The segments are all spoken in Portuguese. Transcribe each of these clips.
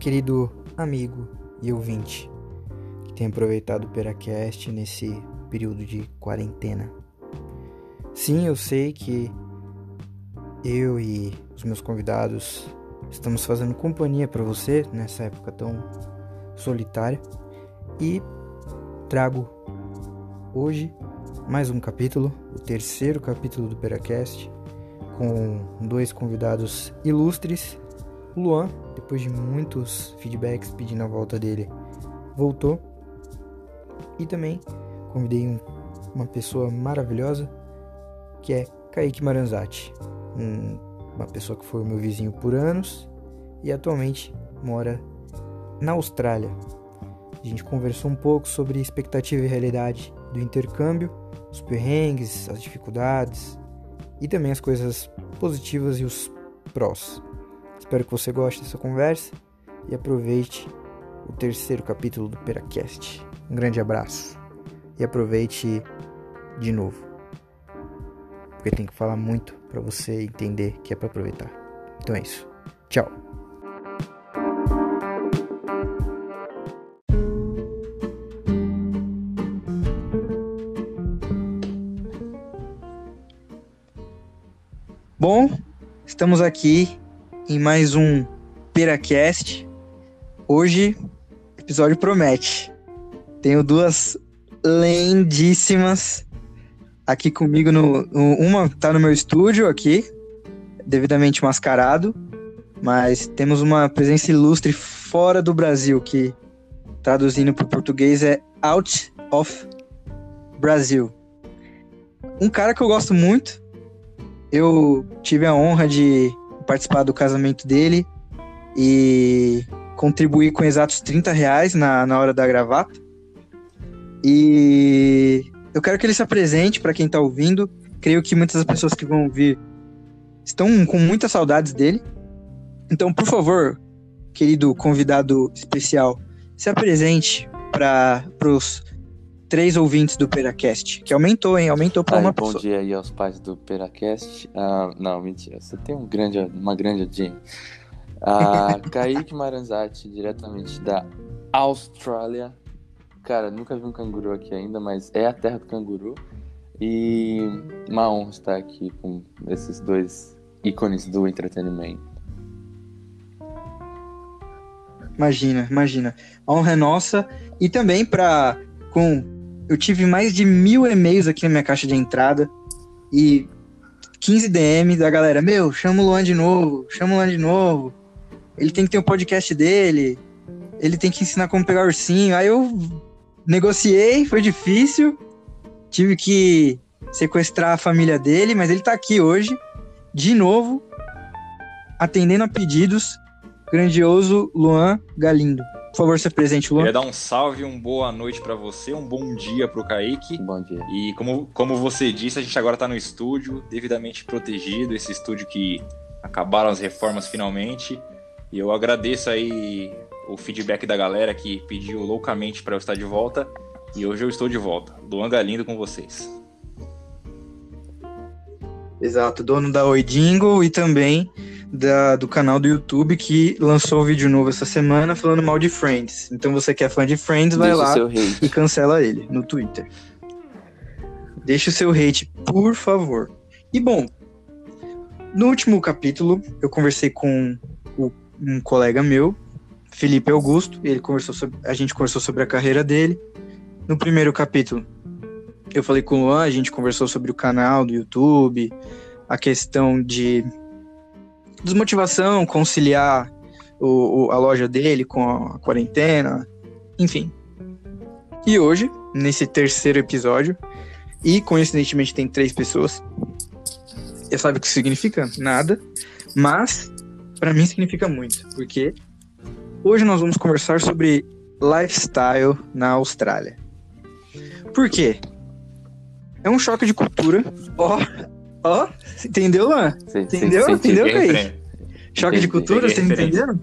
querido amigo e ouvinte que tem aproveitado o Peracast nesse período de quarentena. Sim, eu sei que eu e os meus convidados estamos fazendo companhia para você nessa época tão solitária e trago hoje mais um capítulo, o terceiro capítulo do Peracast, com dois convidados ilustres. O Luan, depois de muitos feedbacks pedindo a volta dele, voltou. E também convidei um, uma pessoa maravilhosa, que é Kaique Maranzati, um, uma pessoa que foi meu vizinho por anos e atualmente mora na Austrália. A gente conversou um pouco sobre expectativa e realidade do intercâmbio, os perrengues, as dificuldades e também as coisas positivas e os prós. Espero que você goste dessa conversa e aproveite o terceiro capítulo do Peracast. Um grande abraço e aproveite de novo. Porque tem que falar muito para você entender que é para aproveitar. Então é isso. Tchau. Bom, estamos aqui em mais um Peracast. Hoje, episódio promete. Tenho duas lindíssimas aqui comigo no, no, uma tá no meu estúdio aqui, devidamente mascarado, mas temos uma presença ilustre fora do Brasil que traduzindo para o português é out of Brasil. Um cara que eu gosto muito, eu tive a honra de participar do casamento dele e contribuir com exatos 30 reais na, na hora da gravata. E eu quero que ele se apresente para quem está ouvindo. Creio que muitas das pessoas que vão ouvir estão com muitas saudades dele. Então, por favor, querido convidado especial, se apresente para os três ouvintes do Peracast, que aumentou, hein? Aumentou para uma bom pessoa. dia aí aos pais do Peracast. Ah, não, mentira, você tem um grande, uma grande audiência. Ah, Kaique Maranzati, diretamente da Austrália. Cara, nunca vi um canguru aqui ainda, mas é a terra do canguru. E uma honra estar aqui com esses dois ícones do entretenimento. Imagina, imagina. A honra é nossa. E também para com eu tive mais de mil e-mails aqui na minha caixa de entrada e 15 DM da galera. Meu, chama o Luan de novo, chama o Luan de novo. Ele tem que ter um podcast dele. Ele tem que ensinar como pegar ursinho. Aí eu negociei, foi difícil. Tive que sequestrar a família dele, mas ele tá aqui hoje, de novo, atendendo a pedidos. Grandioso Luan Galindo. Por favor, se presente, Luan. Queria dar um salve, um boa noite para você, um bom dia pro Kaique. Bom dia. E como, como você disse, a gente agora tá no estúdio, devidamente protegido, esse estúdio que acabaram as reformas finalmente. E eu agradeço aí o feedback da galera que pediu loucamente para eu estar de volta. E hoje eu estou de volta. Luan Galindo com vocês. Exato, dono da Oi Jingle e também da, do canal do YouTube que lançou um vídeo novo essa semana falando mal de Friends. Então você que é fã de Friends, vai Deixa lá e cancela ele no Twitter. Deixa o seu hate, por favor. E bom, no último capítulo eu conversei com o- um colega meu, Felipe Augusto, ele conversou sobre, a gente conversou sobre a carreira dele. No primeiro capítulo, eu falei com o Luan, a gente conversou sobre o canal do YouTube, a questão de desmotivação, conciliar o, o- a loja dele com a quarentena, enfim. E hoje, nesse terceiro episódio, e coincidentemente tem três pessoas, você sabe o que significa? Nada, mas para mim significa muito, porque hoje nós vamos conversar sobre lifestyle na Austrália. Por quê? É um choque de cultura. Ó, ó, entendeu, Luan? Entendeu? cê- Entendeu, Kaique? Choque de cultura, vocês referência. entenderam?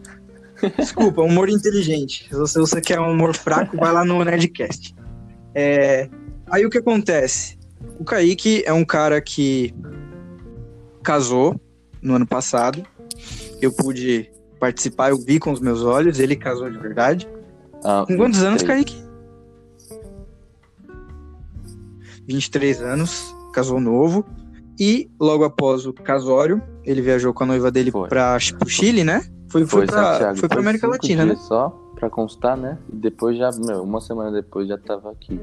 Desculpa, humor inteligente. Se você, você quer um humor fraco, vai lá no Nerdcast. É, aí o que acontece? O Kaique é um cara que casou no ano passado. Eu pude participar, eu vi com os meus olhos, ele casou de verdade. Ah, Com quantos anos, 23. Kaique? 23 anos, casou novo. E logo após o casório, ele viajou com a noiva dele para pro Chile, né? Foi, foi, Foi, pra, Santiago. foi pra América Latina, né? Só pra constar, né? E depois já, meu, uma semana depois já tava aqui.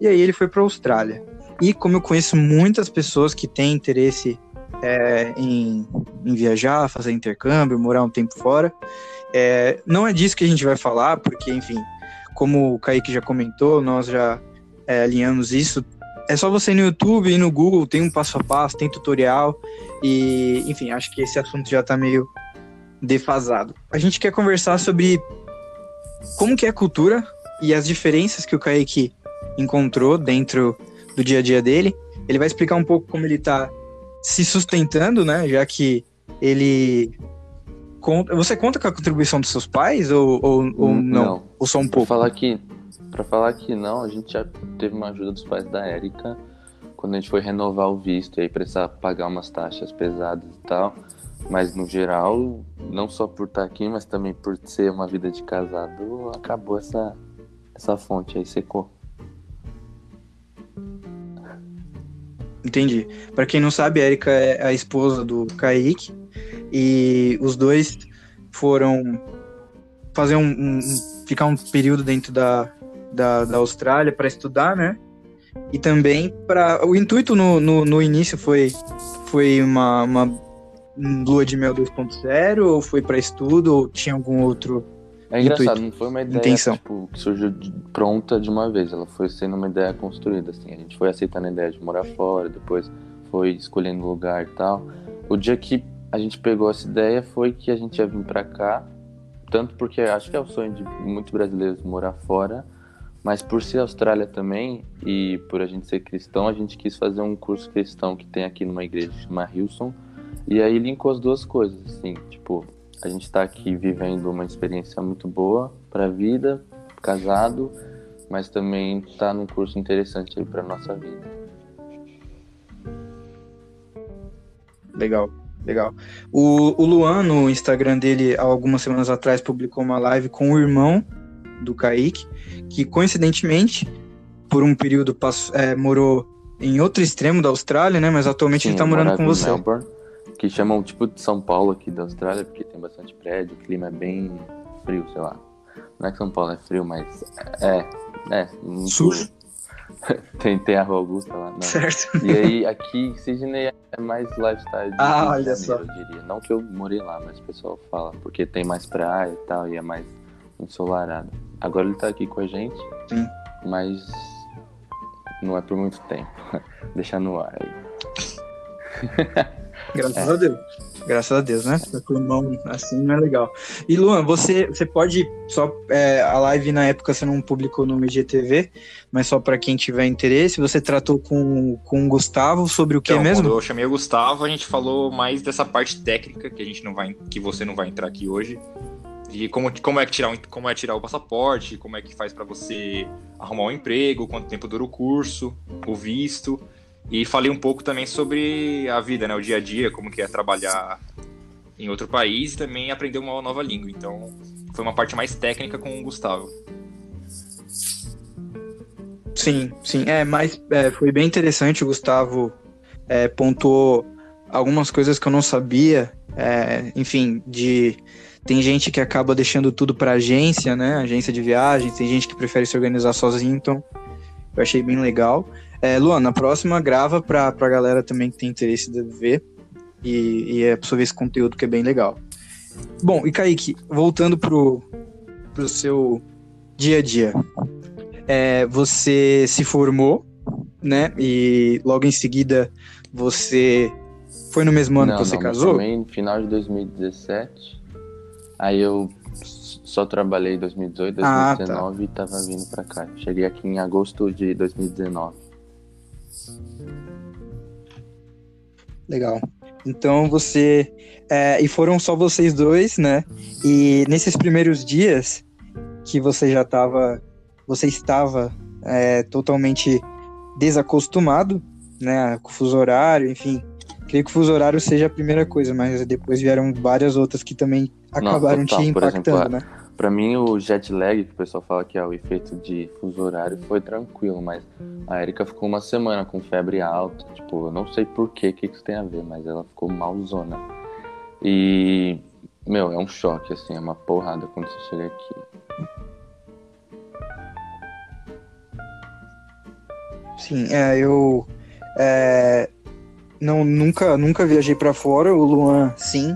E aí ele foi pra Austrália. E como eu conheço muitas pessoas que têm interesse é, em, em viajar, fazer intercâmbio, morar um tempo fora, é, não é disso que a gente vai falar, porque, enfim, como o Kaique já comentou, nós já é, alinhamos isso. É só você ir no YouTube e no Google, tem um passo a passo, tem tutorial. E, enfim, acho que esse assunto já tá meio defasado. A gente quer conversar sobre como que é a cultura e as diferenças que o Kaique encontrou dentro do dia a dia dele. Ele vai explicar um pouco como ele tá se sustentando, né? Já que ele. Conta... Você conta com a contribuição dos seus pais ou, ou, ou Hum, não? Ou só um pouco? falar que, pra falar que não, a gente já teve uma ajuda dos pais da Érica quando a gente foi renovar o visto e aí precisava pagar umas taxas pesadas e tal. Mas no geral, não só por estar aqui, mas também por ser uma vida de casado, acabou essa, essa fonte aí, secou. Entendi. Pra quem não sabe, a Erika é a esposa do Kaique. E os dois foram fazer um- um- ficar um período dentro da, da, da Austrália para estudar, né? E também para o intuito no, no, no início foi foi uma, uma lua de mel 2.0 ou foi para estudo ou tinha algum outro É engraçado, Intuito. não foi uma ideia Intenção. tipo, que surgiu de- pronta de uma vez, ela foi sendo uma ideia construída, assim. A gente foi aceitando a ideia de morar fora, depois foi escolhendo lugar e tal. O dia que a gente pegou essa ideia foi que a gente ia vir pra cá, tanto porque acho que é o sonho de muitos brasileiros morar fora, mas por ser Austrália também e por a gente ser cristão, a gente quis fazer um curso cristão que tem aqui numa igreja que chama Hilson. E aí linkou as duas coisas, assim, tipo, a gente está aqui vivendo uma experiência muito boa para a vida, casado, mas também está num curso interessante aí para nossa vida. Legal, legal. O, o Luan, no Instagram dele, há algumas semanas atrás, publicou uma live com o irmão do Kaique, que coincidentemente, por um período, passou, é, morou em outro extremo da Austrália, né? Mas atualmente Sim, ele tá morando com você. Melbourne, que chamam tipo de São Paulo aqui da Austrália, porque tem bastante prédio, o clima é bem frio, sei lá. Não é que São Paulo é frio, mas é, é. muito- Sujo. tem, tem a Rua Augusta lá. Não. Certo. E aí, aqui, Sydney é mais lifestyle Ah, olha Janeiro, eu diria. Não que eu morei lá, mas o pessoal fala, porque tem mais praia e tal, e é mais ensolarado. Agora ele tá aqui com a gente, Sim. mas não é por muito tempo. Deixar no ar aí. Graças a Deus. Graças a Deus, né? Com o irmão assim não é legal. E Luan, você, você pode só é, a live na época você não publicou no IGTV, mas só para quem tiver interesse, você tratou com, com o Gustavo sobre o que Então, mesmo? eu chamei o Gustavo, a gente falou mais dessa parte técnica que a gente não vai, que você não vai entrar aqui hoje. De como, como é que tirar, como é tirar o passaporte, como é que faz pra você arrumar um emprego, quanto tempo dura o curso, o visto. E falei um pouco também sobre a vida, né, o dia a dia, como que é trabalhar em outro país e também aprender uma nova língua. Então, foi uma parte mais técnica com o Gustavo. Sim, sim. É, mas é, foi bem interessante. O Gustavo é, pontuou algumas coisas que eu não sabia. é, enfim, de tem gente que acaba deixando tudo para agência, né? Agência de viagens. Tem gente que prefere se organizar sozinho. Então, eu achei bem legal. É, Luan, na próxima grava pra, pra galera também que tem interesse de ver e, e é absorver esse conteúdo que é bem legal. Bom, e Kaique, voltando pro, pro seu dia a dia. É, você se formou, né? E logo em seguida você foi no mesmo ano não, que você não, casou? Também no final de 2017. Aí eu só trabalhei em 2018, Ah, 2019 e tava vindo pra cá. Cheguei aqui em agosto de 2019. Legal. Então você. é, e foram só vocês dois, né? E nesses primeiros dias que você já estava. Você estava é, totalmente desacostumado, né? Com o fuso horário, enfim. Creio que o fuso horário seja a primeira coisa, mas depois vieram várias outras que também acabaram total. te impactando, exemplo, né? Pra mim, o jet lag, que o pessoal fala que é o efeito de fuso horário, foi tranquilo, mas a Erika ficou uma semana com febre alta. Tipo, eu não sei por que, que isso tem a ver, mas ela ficou malzona. E, meu, é um choque, assim, é uma porrada quando você chega aqui. Sim, é, eu é, não nunca nunca viajei pra fora, o Luan sim,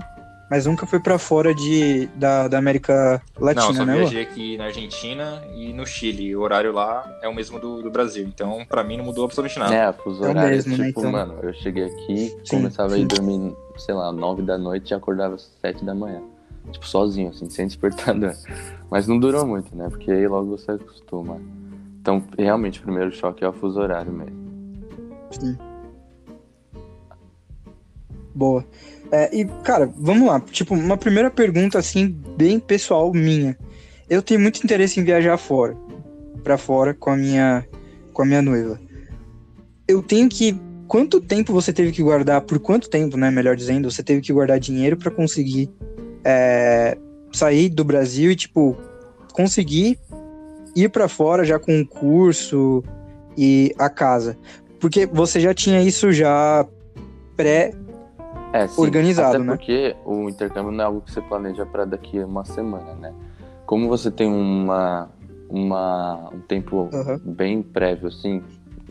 mas nunca foi pra fora de da, da América Latina, Não, só né? Viajei aqui na Argentina e no Chile. O horário lá é o mesmo do, do Brasil. Então, pra mim, não mudou absolutamente nada. É, fuso É o horário, mesmo, né, tipo, então? mano, eu cheguei aqui, Sim, começava a sim. ir dormir, sei lá, nove da noite e acordava às sete da manhã. Tipo, sozinho, assim, sem despertador. Mas não durou muito, né? Porque aí logo você acostuma. Então, realmente, o primeiro choque é o fuso horário mesmo. Sim. Boa. É, e, cara, vamos lá. Tipo, uma primeira pergunta, assim, bem pessoal minha. Eu tenho muito interesse em viajar fora. Pra fora com a minha, com a minha noiva. Eu tenho que. Quanto tempo você teve que guardar? Por quanto tempo, né? Melhor dizendo, você teve que guardar dinheiro pra conseguir é, sair do Brasil e, tipo, conseguir ir pra fora já com um curso e a casa? Porque você já tinha isso já pré É, sim. Organizado, Até né? porque o intercâmbio não é algo que você planeja para daqui a uma semana, né? Como você tem uma, uma, um tempo Aham. bem prévio, assim,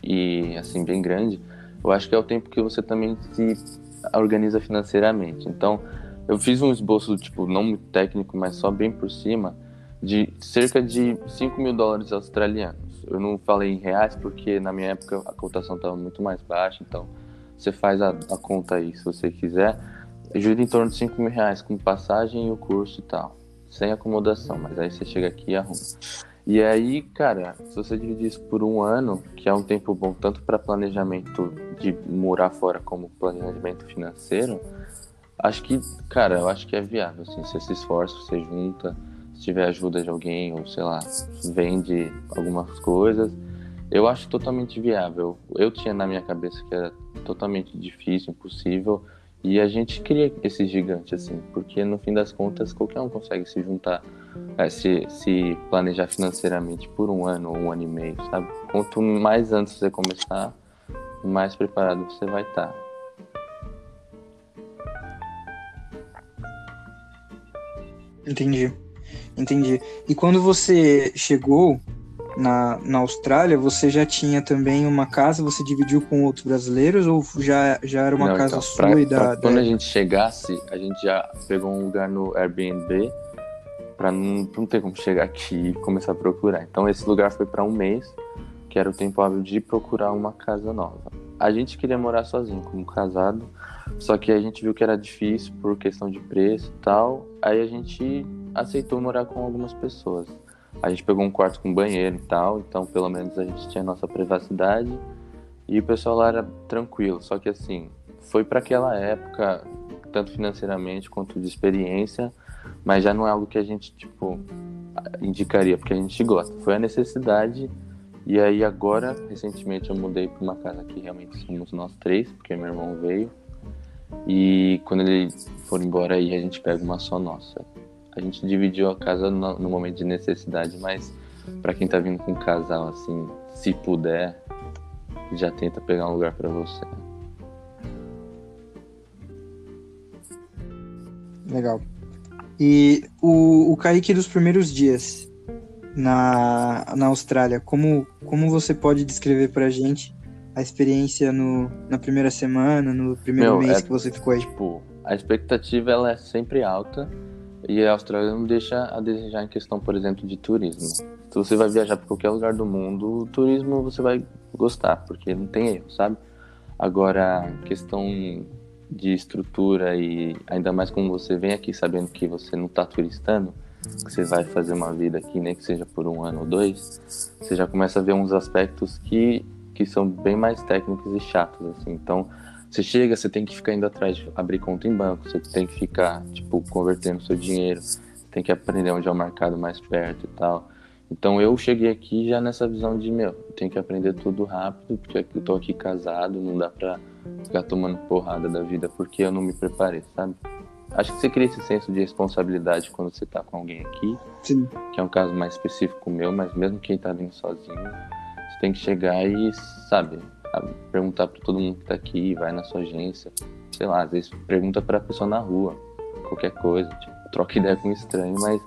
e assim, bem grande, eu acho que é o tempo que você também se organiza financeiramente. Então, eu fiz um esboço, tipo, não muito técnico, mas só bem por cima, de cerca de 5 mil dólares australianos. Eu não falei em reais porque na minha época a cotação estava muito mais baixa, então você faz a, a conta aí se você quiser. Gira em torno de 5 mil reais com passagem e o curso e tal. Sem acomodação, mas aí você chega aqui e arruma. E aí, cara, se você dividir isso por um ano, que é um tempo bom tanto para planejamento de morar fora como planejamento financeiro, acho que, cara, eu acho que é viável. Assim, você se esforça, você junta, se tiver ajuda de alguém, ou sei lá, vende algumas coisas, eu acho totalmente viável. Eu tinha na minha cabeça que era totalmente difícil, impossível, e a gente cria esse gigante, assim, porque no fim das contas qualquer um consegue se juntar, eh, se, se planejar financeiramente por um ano ou um ano e meio, sabe? Quanto mais antes você começar, mais preparado você vai tá. estar. Entendi. Entendi. E quando você chegou na, na Austrália, você já tinha também uma casa, você dividiu com outros brasileiros ou já, já era uma Não, casa então, sua pra- e da. pra quando da- a gente chegasse, a gente já pegou um lugar no Airbnb pra não, não ter como chegar aqui e começar a procurar. Então esse lugar foi pra um mês, que era o tempo hábil de procurar uma casa nova. A gente queria morar sozinho, como casado, só que a gente viu que era difícil por questão de preço e tal. Aí a gente aceitou morar com algumas pessoas. A gente pegou um quarto com banheiro e tal, então pelo menos a gente tinha nossa privacidade e o pessoal lá era tranquilo. Só que assim, foi para aquela época, tanto financeiramente quanto de experiência, mas já não é algo que a gente tipo indicaria, porque a gente gosta. Foi a necessidade e aí agora, recentemente eu mudei para uma casa que realmente somos nós três, porque meu irmão veio. E quando ele for embora aí a gente pega uma só nossa. A gente dividiu a casa no, no momento de necessidade, mas para quem tá vindo com um casal assim, se puder, já tenta pegar um lugar para você. Legal. E o, o Kaique dos primeiros dias na, na Austrália, como, como você pode descrever pra gente a experiência no, na primeira semana, no primeiro Meu, mês é- que você ficou aí? Tipo, a expectativa ela é sempre alta e a Austrália não deixa a desejar em questão, por exemplo, de turismo. Se você vai viajar para qualquer lugar do mundo, o turismo você vai gostar, porque não tem erro, sabe? Agora, questão de estrutura e ainda mais como você vem aqui sabendo que você não está turistando, que você vai fazer uma vida aqui, nem que seja por um ano ou dois, você já começa a ver uns aspectos que, que são bem mais técnicos e chatos, assim. Então, você chega, você tem que ficar indo atrás de abrir conta em banco, você tem que ficar, tipo, convertendo seu dinheiro, tem que aprender onde é o mercado mais perto e tal. Então eu cheguei aqui já nessa visão de, meu, eu tenho que aprender tudo rápido, porque eu tô aqui casado, não dá pra ficar tomando porrada da vida porque eu não me preparei, sabe? Acho que você cria esse senso de responsabilidade quando você tá com alguém aqui, Sim. que é um caso mais específico meu, mas mesmo quem tá vindo sozinho, você tem que chegar e, sabe, perguntar pra todo mundo que tá aqui, vai na sua agência, sei lá, às vezes pergunta pra pessoa na rua, qualquer coisa, tipo, troca ideia com estranho, mas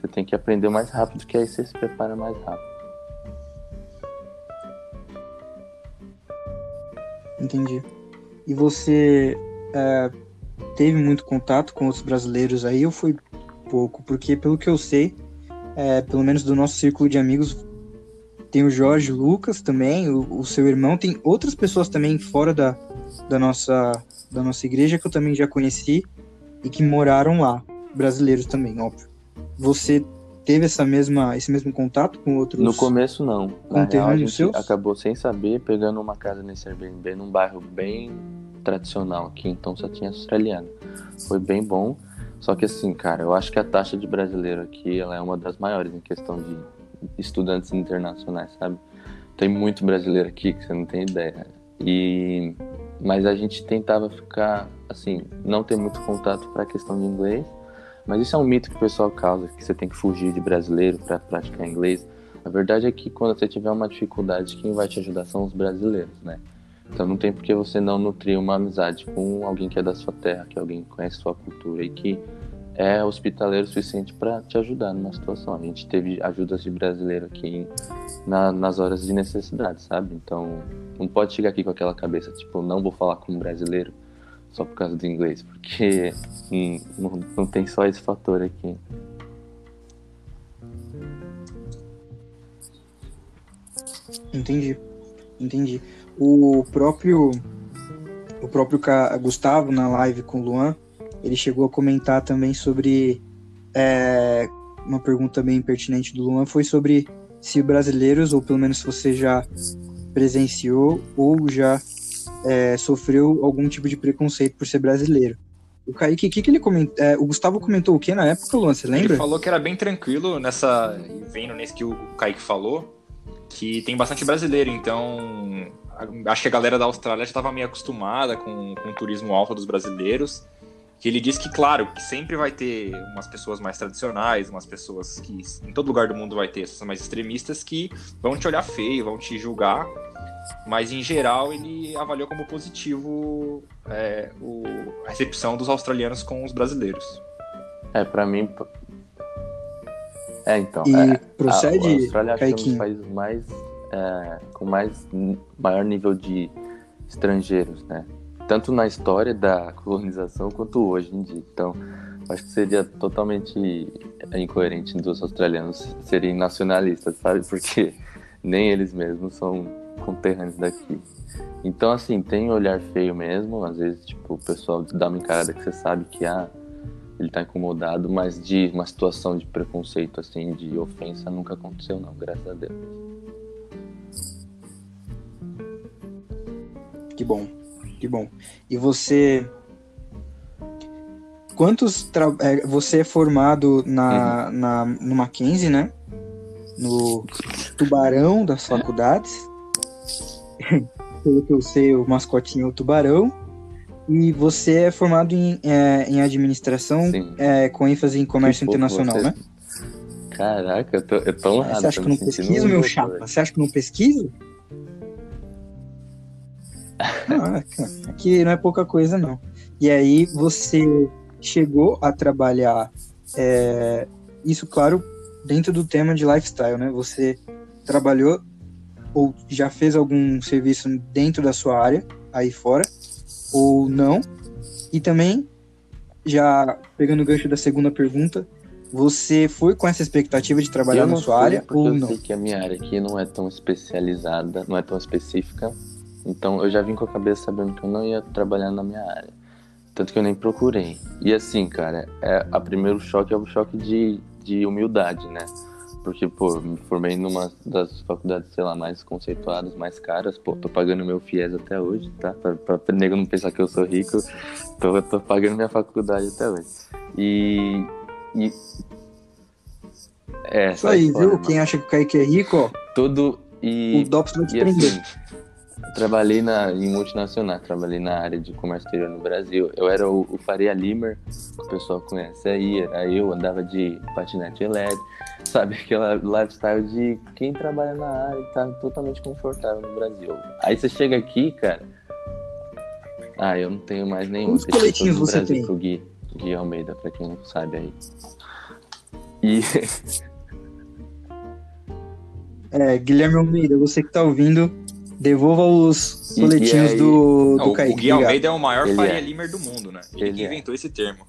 você tem que aprender mais rápido, que aí você se prepara mais rápido. Entendi. E você é, teve muito contato com outros brasileiros aí ou foi pouco? Porque pelo que eu sei, é, pelo menos do nosso círculo de amigos, tem o Jorge Lucas também, o, o seu irmão, tem outras pessoas também fora da, da, nossa, da nossa igreja que eu também já conheci e que moraram lá, brasileiros também, óbvio. Você teve essa mesma, esse mesmo contato com outros? No começo não. Na real, a gente seus? acabou sem saber, pegando uma casa nesse Airbnb num bairro bem tradicional aqui, então só tinha australiano. Foi bem bom. Só que assim, cara, eu acho que a taxa de brasileiro aqui ela é uma das maiores em questão de estudantes internacionais, sabe? Tem muito brasileiro aqui que você não tem ideia. E mas a gente tentava ficar assim, não ter muito contato para a questão de inglês. Mas isso é um mito que o pessoal causa, que você tem que fugir de brasileiro para praticar inglês. A verdade é que quando você tiver uma dificuldade, quem vai te ajudar são os brasileiros, né? Então não tem por que você não nutrir uma amizade com alguém que é da sua terra, que alguém que conhece sua cultura e que é hospitaleiro suficiente para te ajudar numa situação. A gente teve ajudas de brasileiro aqui na- nas horas de necessidade, sabe? Então não pode chegar aqui com aquela cabeça, tipo, não vou falar com um brasileiro só por causa do inglês, porque hum, não, não tem só esse fator aqui. Entendi, entendi. O próprio o próprio Gustavo na live com o Luan, ele chegou a comentar também sobre é, uma pergunta bem pertinente do Luan foi sobre se brasileiros ou pelo menos você já presenciou ou já é, sofreu algum tipo de preconceito por ser brasileiro. O Kaique, que, que ele comentou? o Gustavo comentou o que na época, Luan? Você lembra? Ele falou que era bem tranquilo nessa. Vendo nesse que o Kaique falou, que tem bastante brasileiro, então. Acho que a galera da Austrália já estava meio acostumada com, com o turismo alto dos brasileiros. Que ele disse que, claro, que sempre vai ter umas pessoas mais tradicionais, umas pessoas que em todo lugar do mundo vai ter essas mais extremistas que vão te olhar feio, vão te julgar. Mas em geral ele avaliou como positivo é, o- a recepção dos australianos com os brasileiros. É, pra mim. É, então. E é, procede, a, a Austrália acho que é um dos países mais. é, com mais maior nível de estrangeiros, né? Tanto na história da colonização quanto hoje em dia. Então, acho que seria totalmente incoerente dos australianos serem nacionalistas, sabe? Porque nem eles mesmos são conterrâneos daqui. Então, assim, tem olhar feio mesmo. Às vezes, tipo, o pessoal dá uma encarada que você sabe que, ah, ele tá incomodado, mas de uma situação de preconceito, assim, de ofensa, nunca aconteceu, não, graças a Deus. Que bom, que bom. E você. Quantos. Tra... é, você é formado na, na, no Mackenzie, né? No Tubarão das faculdades. Pelo que eu sei, o mascotinho é o Tubarão. E você é formado em, é, em administração é, com ênfase em comércio Que internacional, você- né? Caraca, eu tô, eu tô honrado. Você acha que eu não pesquiso, meu chapa? Você acha que eu não pesquiso? Ah, aqui não é pouca coisa, não. E aí você chegou a trabalhar, é, isso, claro, dentro do tema de lifestyle, né? Você trabalhou ou já fez algum serviço dentro da sua área, aí fora, ou não? E também, já pegando o gancho da segunda pergunta, você foi com essa expectativa de trabalhar eu na não sua área ou eu não? sei que a minha área aqui não é tão especializada, não é tão específica. Então eu já vim com a cabeça sabendo que eu não ia trabalhar na minha área. Tanto que eu nem procurei. E assim, cara, é, a primeiro choque é o choque de, de humildade, né? Porque, pô, me formei numa das faculdades, sei lá, mais conceituadas, mais caras. Pô, tô pagando meu FIES até hoje, tá? Pra, pra, nego não pensar que eu sou rico, tô, tô pagando minha faculdade até hoje. E. e é, Isso aí, viu? mano. Quem acha que o Kaique é rico, ó, Tudo e. o Dops vai te prender. assim, Trabalhei na, em multinacional, trabalhei na área de comércio exterior no Brasil. Eu era o, o Faria Limer, que o pessoal conhece aí, era eu, andava de patinete elétrico, sabe? Aquela lifestyle de quem trabalha na área e tá totalmente confortável no Brasil. Aí você chega aqui, cara. Ah, eu não tenho mais nenhum. Quantos coletinhos do você Brasil tem? pro Gui, Gui Almeida, pra quem não sabe aí. E É, Guilherme Almeida, você que tá ouvindo, devolva os coletinhos aí- do, Não, do o- Kaique. o Gui obrigado. Almeida é o maior Ele Faria é. Limer do mundo, né? Ele, Ele que é. inventou esse termo.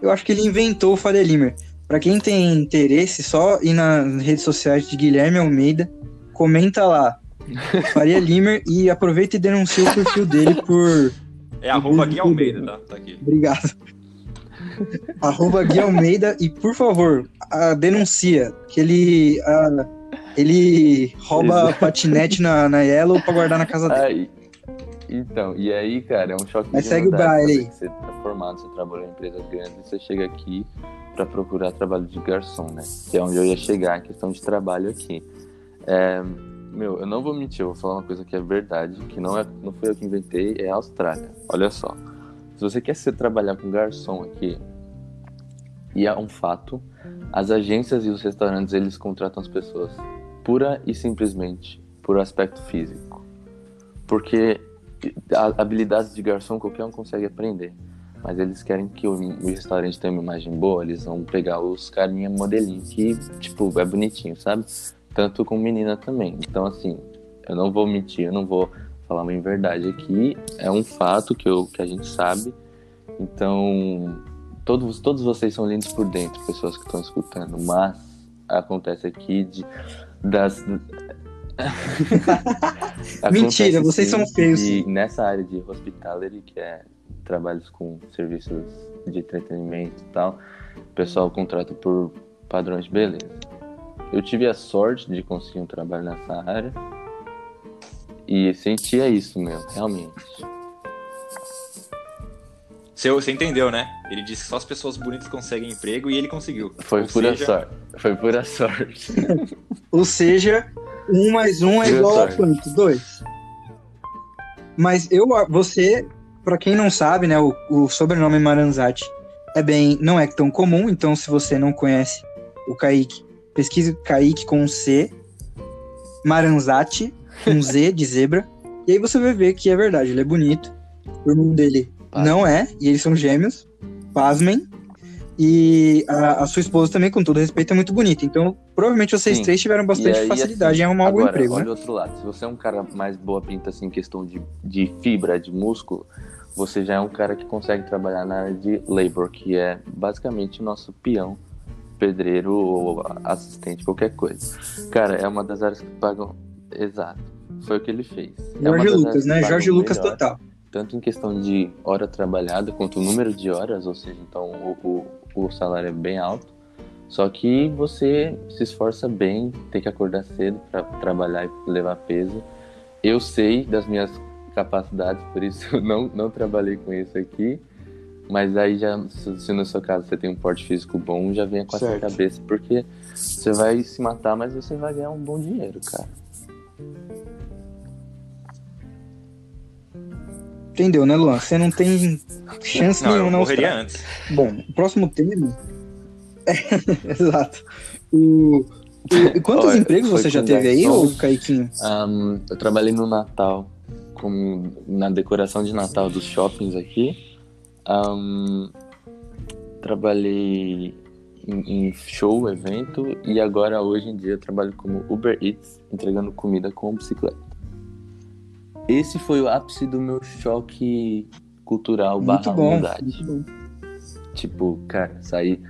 Eu acho que ele inventou o Faria Limer. Pra quem tem interesse, só ir nas redes sociais de Guilherme Almeida, comenta lá, Faria Limer, e aproveita e denuncia o perfil dele por. É arroba Gui Almeida, tá? Tá aqui. Obrigado. Arroba Gui Almeida e, por favor, a, denuncia que ele, a- ele rouba patinete na, na Yellow pra guardar na casa dele. Aí, então, e aí, cara, é um choque Mas segue o baile aí. Você tá formado, você trabalhou em empresas grandes você chega aqui pra procurar trabalho de garçom, né? Que é onde eu ia chegar, a questão de trabalho aqui. É, meu, eu não vou mentir, eu vou falar uma coisa que é verdade, que não, é, não foi eu que inventei, é a Austrália. Olha só. Se você quer ser trabalhar com garçom aqui, e é um fato, as agências e os restaurantes, eles contratam as pessoas pura e simplesmente por aspecto físico. Porque habilidades de garçom qualquer um consegue aprender. Mas eles querem que o, o restaurante tenha uma imagem boa, eles vão pegar os carinha modelinho que, tipo, é bonitinho, sabe? Tanto com menina também. Então, assim, eu não vou mentir, eu não vou falar uma verdade aqui. É um fato que, eu, que a gente sabe. Então, todos, todos vocês são lindos por dentro, pessoas que estão escutando. Mas acontece aqui de, das, Mentira, vocês são feios, de- nessa área de hospitality, que é trabalhos com serviços de entretenimento e tal, o pessoal contrata por padrões de beleza. Eu tive a sorte de conseguir um trabalho nessa área e sentia isso, meu, realmente. Você, você entendeu, né? Ele disse que só as pessoas bonitas conseguem emprego e ele conseguiu. Foi Ou pura seja, sorte. Foi pura sorte. Ou seja, um mais um é Deu igual a sorte. quanto? Dois. Mas eu, você, pra quem não sabe, né, o, o sobrenome Maranzati é bem, não é tão comum, então se você não conhece o Kaique, pesquise Kaique com C, Maranzati, com Z de zebra, e aí você vai ver que é verdade, ele é bonito, o irmão dele Pasmem. não é, e eles são gêmeos, pasmem, e a, a sua esposa também, com todo respeito, é muito bonita, então provavelmente vocês Sim. três tiveram bastante aí, facilidade assim, em arrumar algum Agora, emprego, olha né? outro lado. Se você é um cara mais boa pinta, assim, questão de, de fibra, de músculo, você já é um cara que consegue trabalhar na área de labor, que é basicamente o nosso peão, pedreiro ou assistente, qualquer coisa. Cara, é uma das áreas que pagam. Exato. Foi o que ele fez. É Jorge áreas Lucas, né? Jorge Lucas melhor, total. Tanto em questão de hora trabalhada, quanto o número de horas, ou seja, então o, o, o salário é bem alto. Só que você se esforça bem, tem que acordar cedo para trabalhar e levar peso. Eu sei das minhas capacidades, por isso eu não, não trabalhei com isso aqui. Mas aí já, se no seu caso você tem um porte físico bom, já venha com essa Certo. cabeça, porque você vai se matar, mas você vai ganhar um bom dinheiro, cara. Entendeu, né, Luan? Você não tem chance Não, eu nenhuma na morreria antes. Bom, o próximo tema. É, exato. O, o- e quantos Olha, empregos você já com teve aí, ô Caiquinho? Ahn, eu trabalhei no Natal, como na decoração de Natal dos shoppings aqui. Ahn, trabalhei em, em show, evento, e agora, hoje em dia, eu trabalho como Uber Eats, entregando comida com bicicleta. Esse foi o ápice do meu choque cultural Muito barra bom. humildade. Muito bom. Tipo, cara, sair...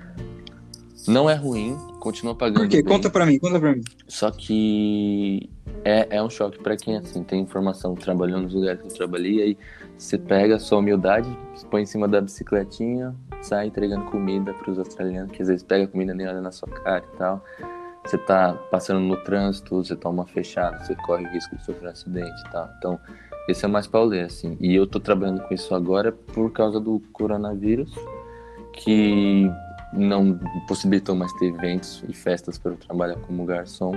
Não é ruim, continua pagando Por quê? bem. Conta pra mim, conta pra mim. Só que é, é um choque pra quem assim tem informação, trabalhou nos lugares que eu trabalhei, aí você pega a sua humildade, põe em cima da bicicletinha, sai entregando comida pros australianos, que às vezes pega comida nem olha na sua cara e tal. Você tá passando no trânsito, você toma uma fechada, você corre risco de sofrer um acidente tal. Então, esse é mais pauleiro, assim. E eu tô trabalhando com isso agora por causa do coronavírus, que não possibilitou mais ter eventos e festas para eu trabalhar como garçom.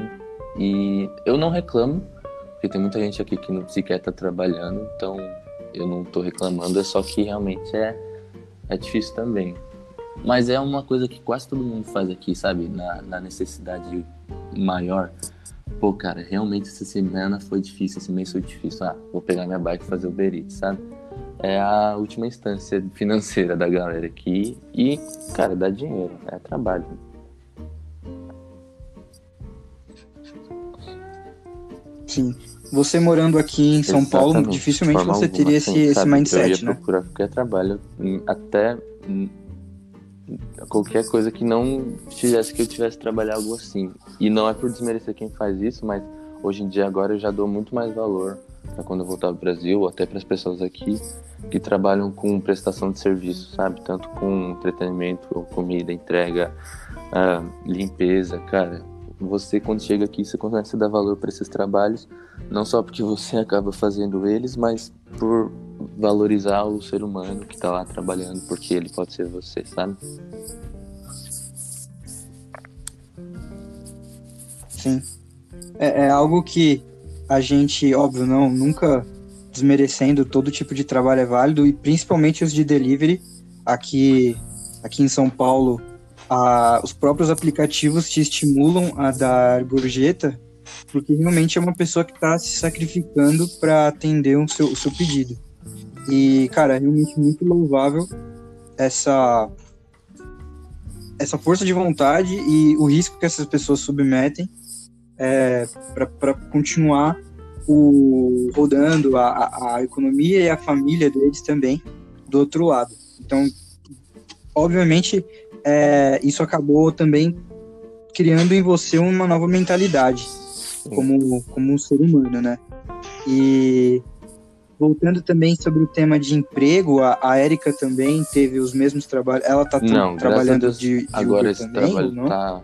E eu não reclamo, porque tem muita gente aqui que não sequer tá trabalhando, então eu não tô reclamando, é só que realmente é, é difícil também. Mas é uma coisa que quase todo mundo faz aqui, sabe? Na, na necessidade maior. Pô, cara, realmente essa semana foi difícil, esse mês foi difícil. Ah, vou pegar minha bike e fazer o Berit, sabe? É a última instância financeira da galera aqui. E, cara, dá dinheiro, é trabalho. Sim. Você morando aqui em São Exatamente. Paulo, dificilmente você teria esse, esse mindset, eu ia né? procurar qualquer trabalho, até qualquer coisa que não fizesse que eu tivesse trabalhar algo assim. E não é por desmerecer quem faz isso, mas hoje em dia agora eu já dou muito mais valor para quando eu voltar ao Brasil, ou até para as pessoas aqui que trabalham com prestação de serviço, sabe? Tanto com entretenimento, comida, entrega, uh, limpeza, cara. Você quando chega aqui, você a dar valor para esses trabalhos, não só porque você acaba fazendo eles, mas por valorizar o ser humano que está lá trabalhando, porque ele pode ser você, sabe? Sim. É, é algo que a gente, óbvio, não, nunca desmerecendo todo tipo de trabalho é válido, e principalmente os de delivery. Aqui, aqui em São Paulo, a, os próprios aplicativos te estimulam a dar gorjeta, porque realmente é uma pessoa que está se sacrificando para atender o seu, o seu pedido. E, cara, é realmente muito louvável essa essa força de vontade e o risco que essas pessoas submetem é, para continuar o, rodando a, a economia e a família deles também do outro lado. Então, obviamente, é, isso acabou também criando em você uma nova mentalidade como, como um ser humano, né? E voltando também sobre o tema de emprego, a, a Érica também teve os mesmos trabalhos. Ela está trabalhando Deus, de, de agora Uber esse também, trabalho está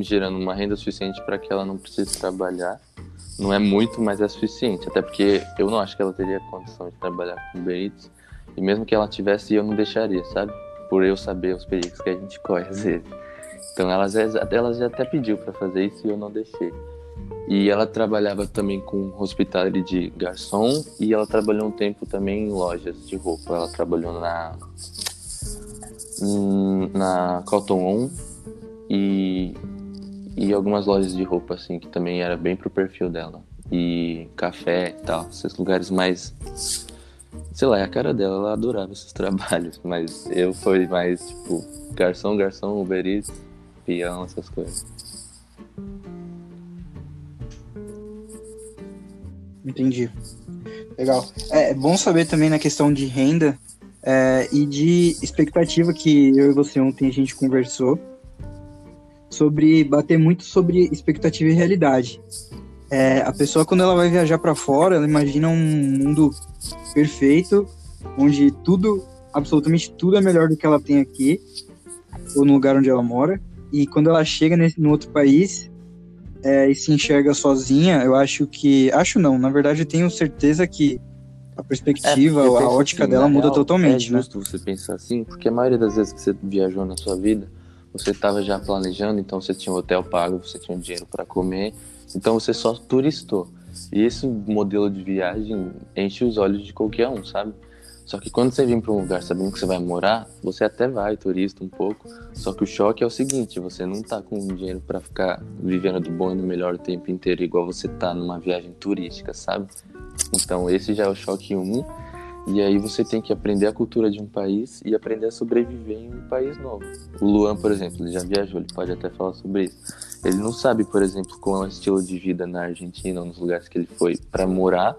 gerando uma renda suficiente para que ela não precise trabalhar. Não é muito, mas é suficiente. Até porque eu não acho que ela teria condição de trabalhar com Uber Eats. E mesmo que ela tivesse, eu não deixaria, sabe? Por eu saber os perigos que a gente corre às vezes. Então ela já, ela já até pediu para fazer isso e eu não deixei. E ela trabalhava também com hospitality de garçom e ela trabalhou um tempo também em lojas de roupa. Ela trabalhou na hum, na Cotton On e e algumas lojas de roupa assim que também era bem pro perfil dela. E café e tal, esses lugares mais sei lá, é a cara dela, ela adorava esses trabalhos, mas eu fui mais tipo garçom, garçom, Uber Eats, peão, essas coisas. Entendi. Legal. É, é bom saber também na questão de renda é, e de expectativa que eu e você ontem a gente conversou sobre bater muito sobre expectativa e realidade. É, a pessoa quando ela vai viajar para fora, ela imagina um mundo perfeito, onde tudo, absolutamente tudo é melhor do que ela tem aqui ou no lugar onde ela mora. E quando ela chega nesse, no outro país, é, e se enxerga sozinha, eu acho que. Acho não, na verdade eu tenho certeza que a perspectiva, é, a ótica assim, dela muda real, totalmente. É né? justo né? você pensar assim, porque a maioria das vezes que você viajou na sua vida, você estava já planejando, então você tinha um hotel pago, você tinha um dinheiro para comer, então você só turistou. E esse modelo de viagem enche os olhos de qualquer um, sabe? Só que quando você vem para um lugar sabendo que você vai morar, você até vai turista um pouco. Só que o choque é o seguinte: você não tá com dinheiro para ficar vivendo do bom e do melhor o tempo inteiro, igual você tá numa viagem turística, sabe? Então esse já é o choque um. E aí você tem que aprender a cultura de um país e aprender a sobreviver em um país novo. O Luan, por exemplo, ele já viajou, ele pode até falar sobre isso. Ele não sabe, por exemplo, qual é o estilo de vida na Argentina ou nos lugares que ele foi para morar,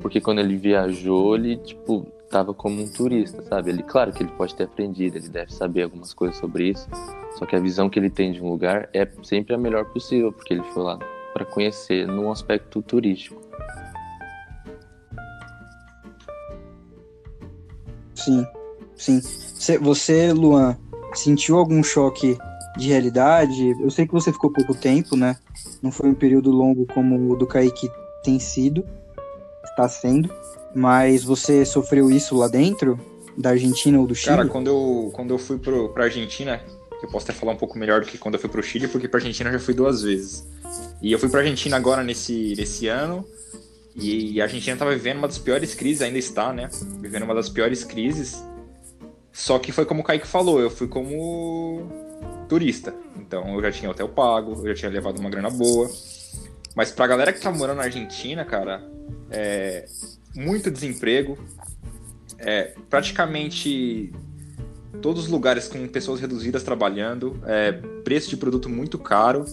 porque quando ele viajou, ele tipo tava como um turista, sabe? Ele, claro que ele pode ter aprendido, ele deve saber algumas coisas sobre isso, só que a visão que ele tem de um lugar é sempre a melhor possível, porque ele foi lá para conhecer num aspecto turístico. Sim, sim. Você, Luan, sentiu algum choque de realidade? Eu sei que você ficou pouco tempo, né? Não foi um período longo como o do Kaique tem sido, está sendo. Mas você sofreu isso lá dentro? Da Argentina ou do Chile? Cara, quando eu, quando eu fui pro, pra Argentina, eu posso até falar um pouco melhor do que quando eu fui pro Chile, porque pra Argentina eu já fui duas vezes. E eu fui pra Argentina agora nesse, nesse ano, E a Argentina estava vivendo uma das piores crises, ainda está, né? Vivendo uma das piores crises. Só que foi como o Kaique falou, eu fui como turista. Então eu já tinha hotel pago, eu já tinha levado uma grana boa. Mas pra galera que tá morando na Argentina, cara, é muito desemprego. É, praticamente todos os lugares com pessoas reduzidas trabalhando, é, preço de produto muito caro.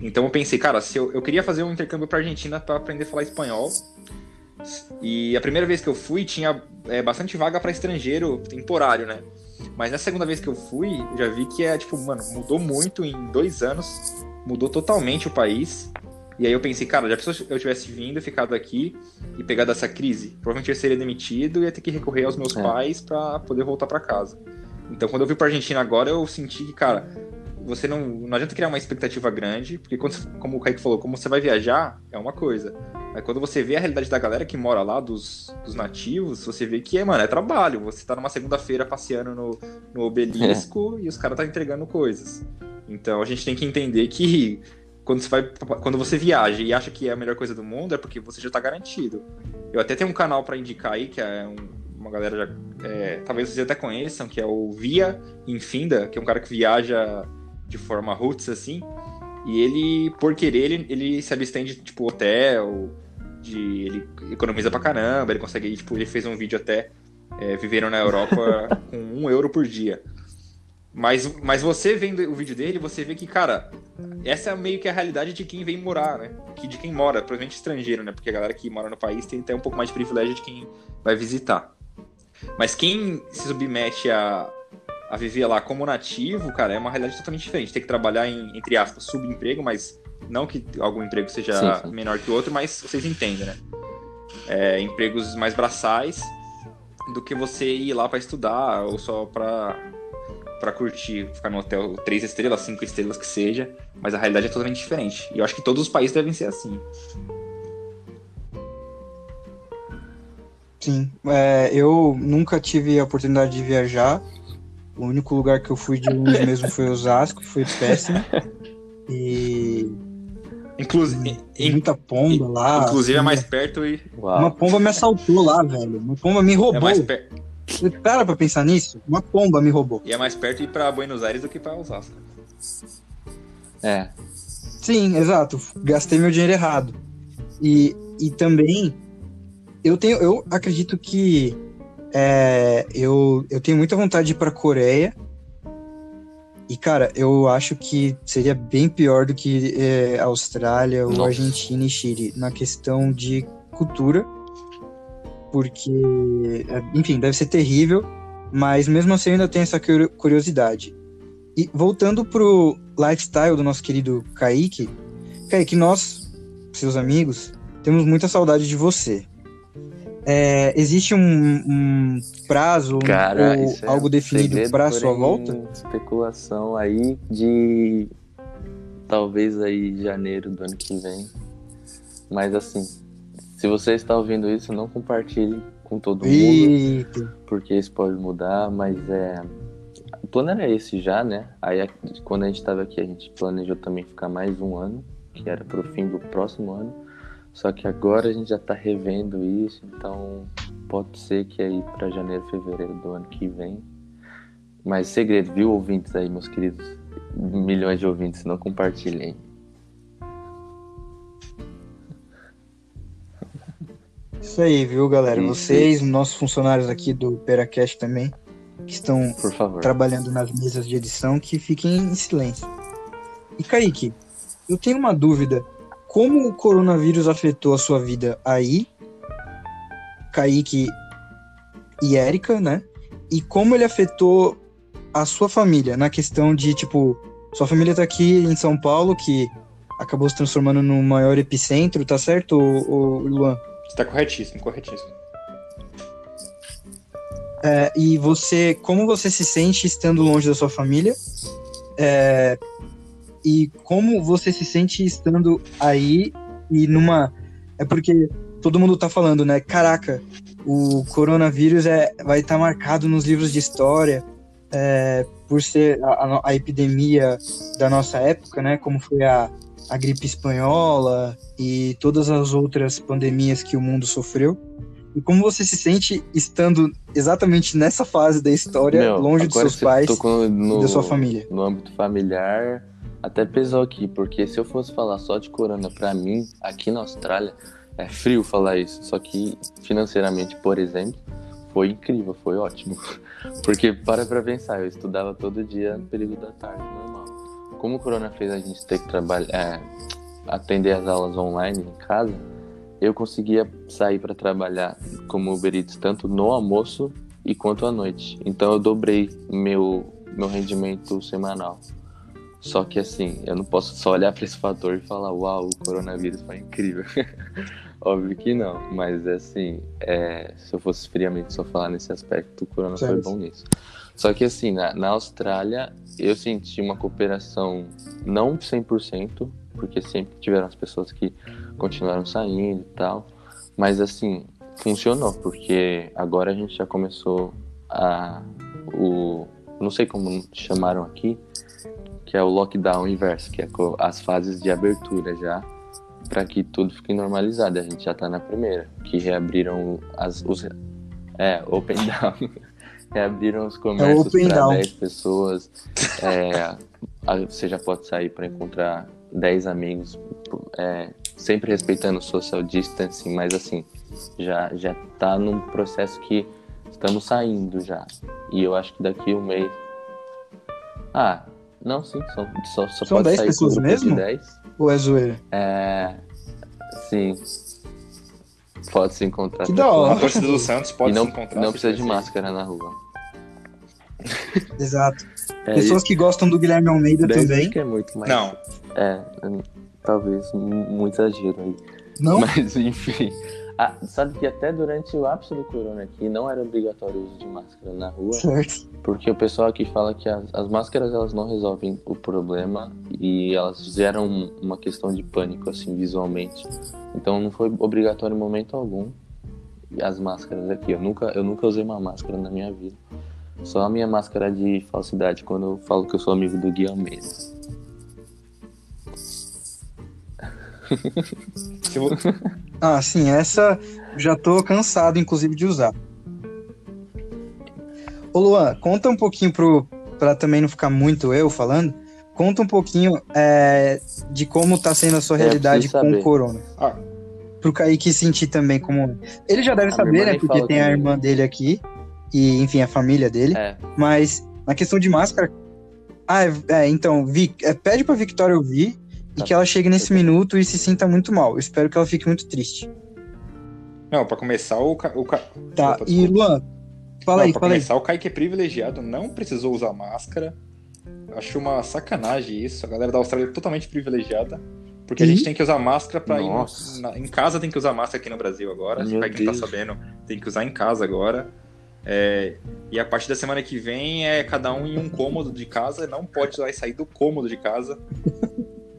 Então eu pensei, cara, se eu, eu queria fazer um intercâmbio para Argentina para aprender a falar espanhol. E a primeira vez que eu fui tinha é, bastante vaga para estrangeiro temporário, né? Mas na segunda vez que eu fui, eu já vi que é tipo, mano, mudou muito em dois anos, mudou totalmente o país. E aí eu pensei, cara, já se eu tivesse vindo, ficado aqui e pegado essa crise, provavelmente eu seria demitido e ia ter que recorrer aos meus é. pais para poder voltar para casa. Então quando eu vim pra Argentina agora, eu senti que, cara, você não, não adianta criar uma expectativa grande, porque quando, como o Kaique falou, como você vai viajar, é uma coisa. Quando você vê a realidade da galera que mora lá, dos, dos nativos, você vê que, é, mano, é trabalho. Você tá numa segunda-feira passeando no, no obelisco é. e os caras tá entregando coisas. Então a gente tem que entender que quando você, vai, quando você viaja e acha que é a melhor coisa do mundo, é porque você já tá garantido. Eu até tenho um canal para indicar aí, que é um, uma galera já. É, talvez vocês até conheçam, que é o Via Infinda, que é um cara que viaja de forma roots, assim. E ele, por querer, ele, ele se abstém de, tipo, hotel, de, ele economiza pra caramba, ele consegue, tipo, ele fez um vídeo até é, vivendo na Europa com um euro por dia. Mas, mas você vendo o vídeo dele, você vê que, cara, essa é meio que a realidade de quem vem morar, né? Que de quem mora, provavelmente estrangeiro, né? Porque a galera que mora no país tem até um pouco mais de privilégio de quem vai visitar. Mas quem se submete a, a viver lá como nativo, cara, é uma realidade totalmente diferente. Tem que trabalhar em, entre aspas, subemprego, mas não que algum emprego seja sim, sim. menor que o outro, mas vocês entendem, né? É, empregos mais braçais do que você ir lá para estudar ou só para para curtir, ficar no hotel três estrelas, cinco estrelas que seja, mas a realidade é totalmente diferente. E eu acho que todos os países devem ser assim. Sim, é, eu nunca tive a oportunidade de viajar, o único lugar que eu fui de longe mesmo foi Osasco, foi péssimo. E. Inclusive. Muita pomba lá. Inclusive é mais perto e. Uau. Uma pomba me assaltou lá, velho. Uma pomba me roubou. É mais per... Para pra pensar nisso. Uma pomba me roubou. E é mais perto ir pra Buenos Aires do que pra Osasco. É. Sim, exato. Gastei meu dinheiro errado. E, e também. Eu tenho. Eu acredito que é, eu, eu tenho muita vontade de ir pra Coreia. E, cara, eu acho que seria bem pior do que é, Austrália ou Argentina e Chile na questão de cultura. Porque, é, enfim, deve ser terrível, mas mesmo assim eu ainda tenho essa curiosidade. E voltando pro lifestyle do nosso querido Kaique, Kaique, nós, seus amigos, temos muita saudade de você. É, existe um, um prazo Cara, ou é algo definido para sua volta? Especulação aí de talvez aí janeiro do ano que vem. Mas assim, se você está ouvindo isso, não compartilhe com todo Eita. mundo, porque isso pode mudar, mas é o plano era esse já, né? Aí quando a gente estava aqui, a gente planejou também ficar mais um ano, que era para o fim do próximo ano. Só que agora a gente já está revendo isso, então pode ser que aí para janeiro, fevereiro do ano que vem. Mas segredo, viu, ouvintes aí, meus queridos? Milhões de ouvintes, não compartilhem. Isso aí, viu, galera? Isso. Vocês, nossos funcionários aqui do Peracast também, que estão trabalhando nas mesas de edição, que fiquem em silêncio. E Kaique, eu tenho uma dúvida como o coronavírus afetou a sua vida aí, Kaique e Érica, né? E como ele afetou a sua família, na questão de, tipo, sua família tá aqui em São Paulo, que acabou se transformando no maior epicentro, tá certo, o, Luan? Está corretíssimo, corretíssimo. É, e você, como você se sente estando longe da sua família? É, e como você se sente estando aí e numa. É porque todo mundo tá falando, né? Caraca, o coronavírus é, vai estar tá marcado nos livros de história é, por ser a, a, epidemia da nossa época, né? Como foi a, a gripe espanhola e todas as outras pandemias que o mundo sofreu. E como você se sente estando exatamente nessa fase da história, Meu, longe dos seus pais no, e da sua família? No âmbito familiar, até pesou aqui, porque se eu fosse falar só de corona pra mim, aqui na Austrália, é frio falar isso. Só que financeiramente, por exemplo, foi incrível, foi ótimo. Porque para pra pensar, eu estudava todo dia no período da tarde, normal. Como o corona fez a gente ter que trabalhar, é, atender as aulas online em casa, eu conseguia sair para trabalhar como Uber Eats tanto no almoço e quanto à noite. Então eu dobrei meu meu rendimento semanal. Só que assim, eu não posso só olhar para esse fator e falar, uau, o coronavírus foi incrível. Óbvio que não, mas assim, é, se eu fosse friamente só falar nesse aspecto, o corona Certo. foi bom nisso. Só que assim, na, na Austrália, eu senti uma cooperação não 100%, porque sempre tiveram as pessoas que continuaram saindo e tal, mas assim, funcionou, porque agora a gente já começou a o não sei como chamaram aqui, que é o lockdown inverso, que é as fases de abertura já para que tudo fique normalizado. A gente já tá na primeira, que reabriram as os é, open down. reabriram os comércios open para down. 10 pessoas. É, você já pode sair para encontrar 10 amigos, é, sempre respeitando o social distancing, mas assim, já, já tá num processo que estamos saindo já. E eu acho que daqui um mês. Ah, não, sim, são, só, só São pode 10 sair pessoas grupo mesmo? de 10. Ou é zoeira? É. Sim. Pode se encontrar. Que da A hora. torcida do Santos pode e não, se encontrar. não precisa de quiser. máscara na rua. Exato. É, Pessoas que gostam do Guilherme Almeida 10 também. acho que é muito, mas. Não, É, hum, talvez mu- muito exagero aí. Não? Mas, enfim. Ah, sabe que até durante o ápice do corona aqui não era obrigatório o uso de máscara na rua. Certo. Porque o pessoal aqui fala que as, as máscaras elas não resolvem o problema e elas geram uma questão de pânico assim visualmente. Então não foi obrigatório em momento algum as máscaras aqui. Eu nunca eu nunca usei uma máscara na minha vida. Só a minha máscara de falsidade quando eu falo que eu sou amigo do Gui Almeida. se vo- Ah, sim, essa já tô cansado, inclusive, de usar. Ô Luan, conta um pouquinho pro, pra também não ficar muito eu falando. Conta um pouquinho é, de como tá sendo a sua É, realidade com o corona. Ah. Pro Kaique sentir também como. Ele já deve A saber, né? Porque tem a irmã dele aqui. E, enfim, a família dele. É, Mas na questão de máscara. Ah, é, é, então, Vi, é, pede pra Victoria ouvir e Tá. que ela chegue nesse minuto e se sinta muito mal. Eu espero que ela fique muito triste. Não, pra começar, o, Ca- o, Ca- Tá, Opa, e. Luan, fala Não, aí, pra fala aí. começar, o Kaique é privilegiado, não precisou usar máscara. Acho uma sacanagem isso. A galera da Austrália é totalmente privilegiada. Porque a Sim. gente tem que usar máscara pra ir. Nossa. na- em casa tem que usar máscara aqui no Brasil agora. Meu pra quem tá Deus. sabendo, tem que usar em casa agora. É, e a partir da semana que vem é cada um em um cômodo de casa, não pode sair do cômodo de casa.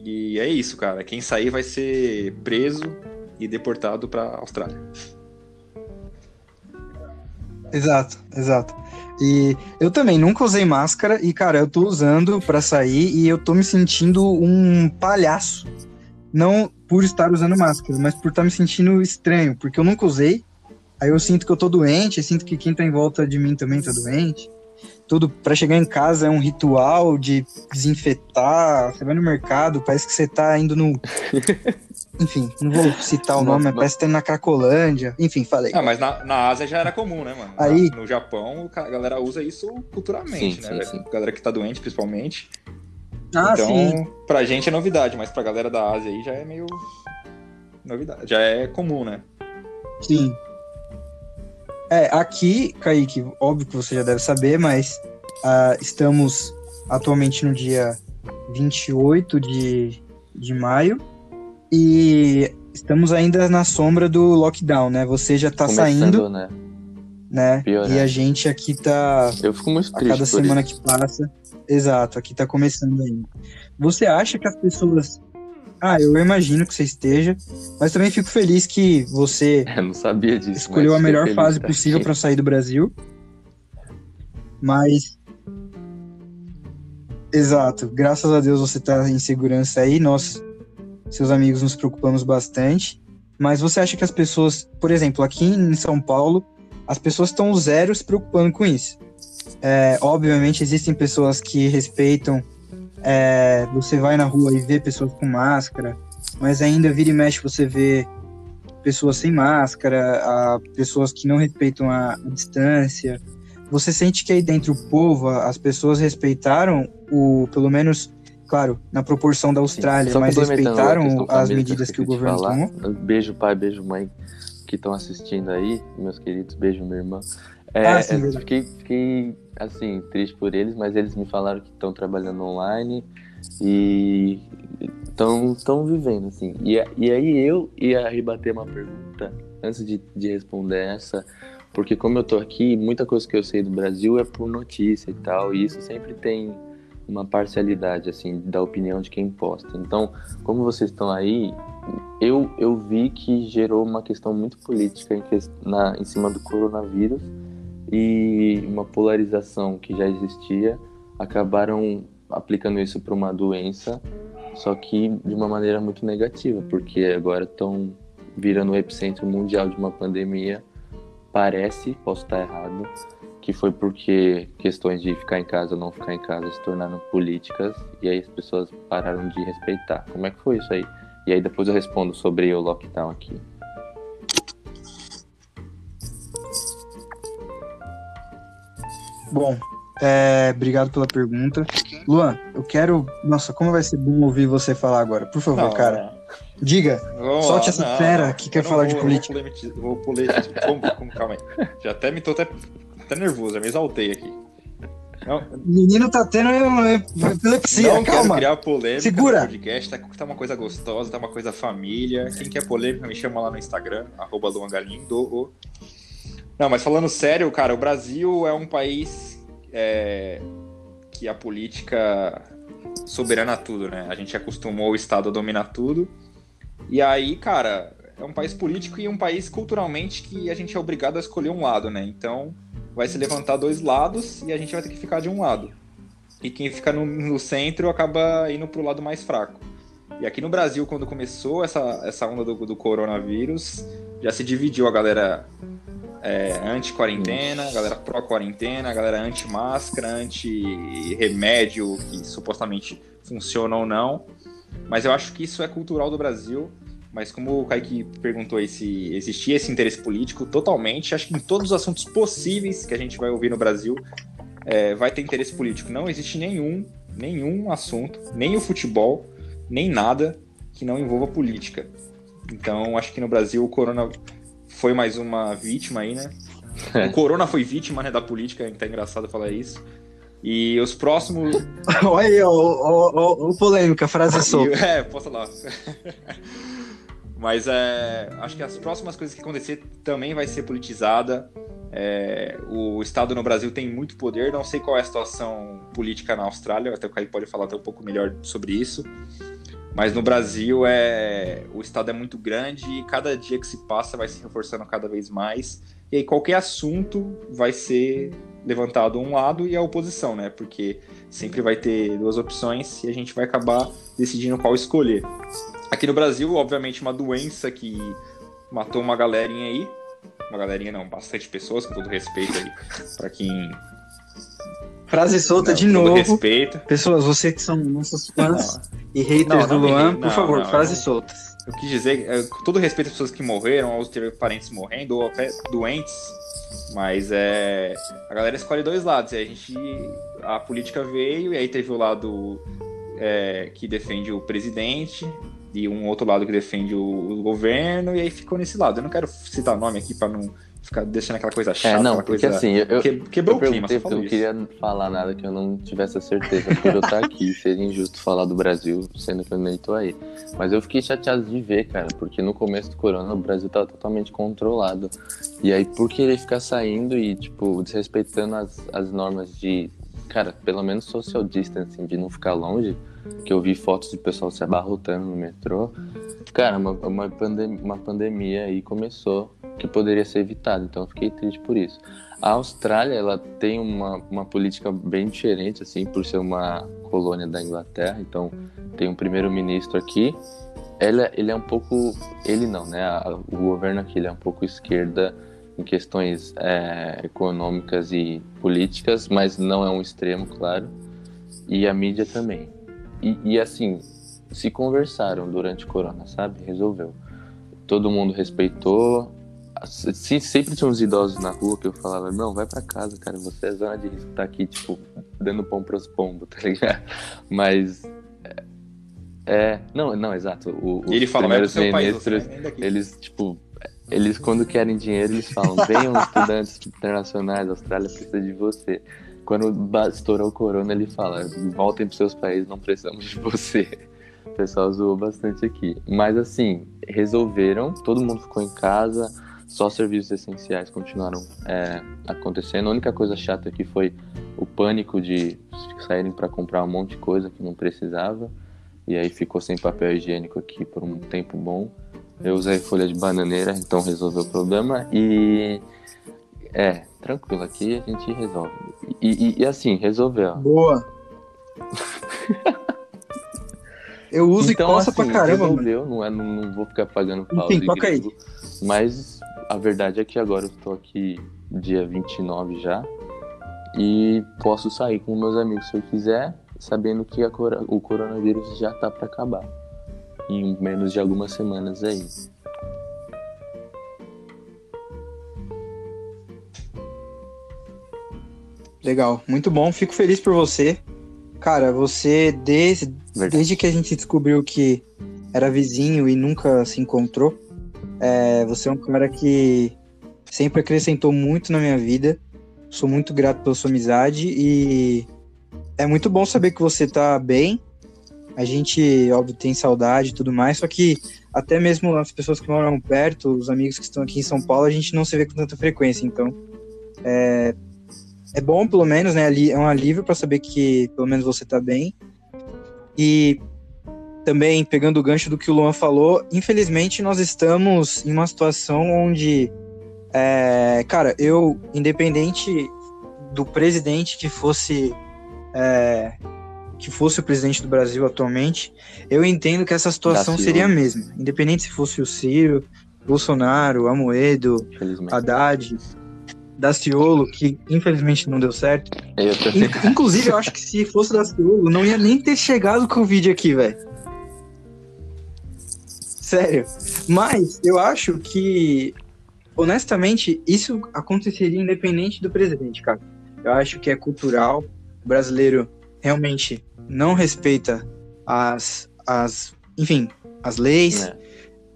E é isso, cara. Quem sair vai ser preso e deportado pra Austrália. Exato, exato. E eu também nunca usei máscara e, cara, eu tô usando pra sair e eu tô me sentindo um palhaço. Não por estar usando máscara, mas por estar me sentindo estranho, porque eu nunca usei. Aí eu sinto que eu tô doente, eu sinto que quem tá em volta de mim também tá doente. Tudo pra chegar em casa é um ritual de desinfetar. Você vai no mercado, parece que você tá indo no. Enfim, não vou citar o nome, mas parece que tá indo na Cracolândia. Enfim, falei. Ah, mas na, na Ásia já era comum, né, mano? Aí- No Japão, a galera usa isso culturalmente, Sim, né? sim, sim. A galera que tá doente, principalmente. Ah, então, sim. pra gente é novidade, mas pra galera da Ásia aí já é meio. Novidade. Já é comum, né? Sim. É, aqui, Kaique, óbvio que você já deve saber, mas ah, estamos atualmente no dia 28 de, de maio e estamos ainda na sombra do lockdown, né? Você já tá começando, saindo, né? né? pior, e né? a gente aqui tá Eu fico muito a triste cada por semana isso. que passa. Exato, aqui tá começando ainda. Você acha que as pessoas. Ah, eu imagino que você esteja, mas também fico feliz que você disso. escolheu a melhor fase possível para sair do Brasil. Mas. Exato, graças a Deus você tá em segurança aí. Nós seus amigos nos preocupamos bastante. Mas você acha que as pessoas, por exemplo, aqui em São Paulo, as pessoas estão zero se preocupando com isso? É, obviamente existem pessoas que respeitam. É, você vai na rua e vê pessoas com máscara, mas ainda vira e mexe você vê pessoas sem máscara, a pessoas que não respeitam a, a distância. Você sente que aí dentro do povo as pessoas respeitaram o, pelo menos, claro, na proporção da Austrália, Sim, mas respeitaram as medidas que, que o governo falar, tomou? Beijo pai, beijo mãe que estão assistindo aí, meus queridos, beijo minha irmã. É, ah, sim, fiquei, fiquei, assim, triste por eles, mas eles me falaram que estão trabalhando online e estão vivendo, assim. E, e aí eu ia rebater uma pergunta antes de, de responder essa, porque como eu tô aqui, muita coisa que eu sei do Brasil é por notícia e tal, e isso sempre tem uma parcialidade, assim, da opinião de quem posta. Então, como vocês estão aí, eu, eu vi que gerou uma questão muito política em, que, na, em cima do coronavírus e uma polarização que já existia, acabaram aplicando isso para uma doença, só que de uma maneira muito negativa, porque agora estão virando o epicentro mundial de uma pandemia. Parece, posso estar errado, que foi porque questões de ficar em casa ou não ficar em casa se tornaram políticas e aí as pessoas pararam de respeitar. Como é que foi isso aí? E aí depois eu respondo sobre o lockdown aqui. Bom, é, obrigado pela pergunta. Luan, eu quero. Nossa, como vai ser bom ouvir você falar agora. Por favor, não, cara. Diga. Vamos solte lá, essa não, fera que quer falar vou, de política. Vou, vou calma aí. Já até me tô até, até nervoso, já me exaltei aqui. Não. Menino tá tendo epilepsia, não calma. criar polêmica Segura. no podcast, tá, tá, uma coisa gostosa, tá uma coisa família. Quem quer polêmica, me chama lá no Instagram, arroba Luangalindo. Não, mas falando sério, cara, o Brasil é um país é, que a política soberana a tudo, né? A gente acostumou o Estado a dominar tudo. E aí, cara, é um país político e um país culturalmente que a gente é obrigado a escolher um lado, né? Então vai se levantar dois lados e a gente vai ter que ficar de um lado. E quem fica no, no centro acaba indo pro lado mais fraco. E aqui no Brasil, quando começou essa, essa onda do, do coronavírus, já se dividiu a galera é, anti-quarentena, galera pró-quarentena, galera anti-máscara, anti-remédio que supostamente funciona ou não. Mas eu acho que isso é cultural do Brasil. Mas como o Kaique perguntou aí se existia esse interesse político, totalmente. Acho que em todos os assuntos possíveis que a gente vai ouvir no Brasil, é, vai ter interesse político. Não existe nenhum, nenhum assunto, nem o futebol, nem nada que não envolva política. Então, acho que no Brasil o corona foi mais uma vítima aí, né? O Corona foi vítima né, da política, tá engraçado falar isso. E os próximos. Olha aí, o polêmica, frase solta. É, posso lá. Mas é, acho que as próximas coisas que acontecer também vai ser politizada. É, o Estado no Brasil tem muito poder, não sei qual é a situação política na Austrália, até o Caio pode falar até um pouco melhor sobre isso. Mas no Brasil é o estado é muito grande e cada dia que se passa vai se reforçando cada vez mais. E aí qualquer assunto vai ser levantado um lado e a oposição, né? Porque sempre vai ter duas opções e a gente vai acabar decidindo qual escolher. Aqui no Brasil, obviamente, uma doença que matou uma galerinha aí. Uma galerinha não, bastante pessoas, com todo respeito aí para quem Frase solta não, de novo. Respeito. Pessoas, você que são nossos fãs não. e haters não, do Luan, por favor, frases soltas. Eu quis dizer, é, com todo respeito às pessoas que morreram, ou teve parentes morrendo, ou até doentes, mas é. A galera escolhe dois lados. E a gente. A política veio, e aí teve o lado é, que defende o presidente, e um outro lado que defende o, o, governo, e aí ficou nesse lado. Eu não quero citar nome aqui para não ficar deixando aquela coisa é, chata. É, não, porque coisa... assim, eu, que, quebrou eu o clima, Eu não queria falar nada que eu não tivesse a certeza por eu estar aqui. Seria injusto falar do Brasil, sendo que eu nem tô aí. Mas eu fiquei chateado de ver, cara, porque no começo do corona o Brasil tava totalmente controlado. E aí, por querer ficar saindo e, tipo, desrespeitando as, as normas de, cara, pelo menos social distancing, de não ficar longe, que eu vi fotos de pessoal se abarrotando no metrô. Cara, uma, uma, pandem uma pandemia aí começou que poderia ser evitado, então eu fiquei triste por isso. A Austrália, ela tem uma, uma política bem diferente, assim, por ser uma colônia da Inglaterra, então tem um primeiro-ministro aqui, ele, é- ele é um pouco. Ele não, né? O governo aqui ele é um pouco esquerda em questões é, econômicas e políticas, mas não é um extremo, claro. E a mídia também. E, e, assim, se conversaram durante o corona, sabe? Resolveu. Todo mundo respeitou. Se, sempre tinha uns idosos na rua que eu falava, não, vai pra casa, cara, você é zona de risco, tá aqui, tipo, dando pão pros pombos, tá ligado? Mas. é- É, não, não, exato. O, ele os fala, primeiros país, ministros, vai daqui. eles, tipo, eles quando querem dinheiro, eles falam, venham estudantes internacionais, a Austrália precisa de você. Quando estourou o corona, ele fala, voltem pros seus países, não precisamos de você. O pessoal zoou bastante aqui. Mas assim, resolveram, todo mundo ficou em casa, só serviços essenciais continuaram é, acontecendo. A única coisa chata aqui foi o pânico de saírem para comprar um monte de coisa que não precisava. E aí ficou sem papel higiênico aqui por um tempo bom. Eu usei folha de bananeira, então resolveu o problema. E é, tranquilo, aqui a gente resolve. E, e- e assim, resolveu. Boa. Eu uso então, e coça assim, pra caramba, mano. resolveu, não, é, não, não vou ficar pagando pau Enfim, toca aí. Mas a verdade é que agora eu estou aqui dia 29 já. E posso sair com meus amigos se eu quiser, sabendo que a o coronavírus já tá para acabar. Em menos de algumas semanas aí. Legal, muito bom. Fico feliz por você. Cara, você, desde, desde que a gente descobriu que era vizinho e nunca se encontrou, é, você é um cara que sempre acrescentou muito na minha vida. Sou muito grato pela sua amizade e é muito bom saber que você tá bem. A gente, óbvio, tem saudade e tudo mais, só que até mesmo as pessoas que moram perto, os amigos que estão aqui em São Paulo, a gente não se vê com tanta frequência. Então, é, é bom, pelo menos, né? É um alívio para saber que pelo menos você tá bem. E também, pegando o gancho do que o Luan falou, infelizmente nós estamos em uma situação onde, é, cara, eu, independente do presidente que fosse. é, que fosse o presidente do Brasil atualmente, eu entendo que essa situação seria a mesma. Independente se fosse o Ciro, Bolsonaro, Amoedo. Haddad, Daciolo, que infelizmente não deu certo. Eu. In- Inclusive, eu acho que se fosse Daciolo, não ia nem ter chegado o Covid aqui, velho. Sério. Mas eu acho que, honestamente, isso aconteceria independente do presidente, cara. Eu acho que é cultural. O brasileiro realmente não respeita as, as enfim, as leis É.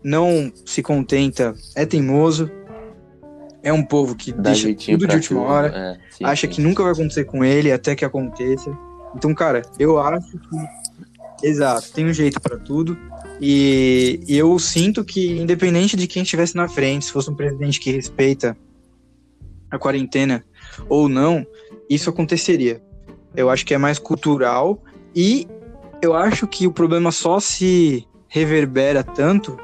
não se contenta, é teimoso, é um povo que Dá deixa tudo de última tudo, hora, é, sim, acha sim. que nunca vai acontecer com ele até que aconteça. Então, cara, eu acho que. Exato, tem um jeito pra tudo. E, eu sinto que, independente de quem estivesse na frente, se fosse um presidente que respeita a quarentena ou não, isso aconteceria. Eu acho que é mais cultural e eu acho que o problema só se reverbera tanto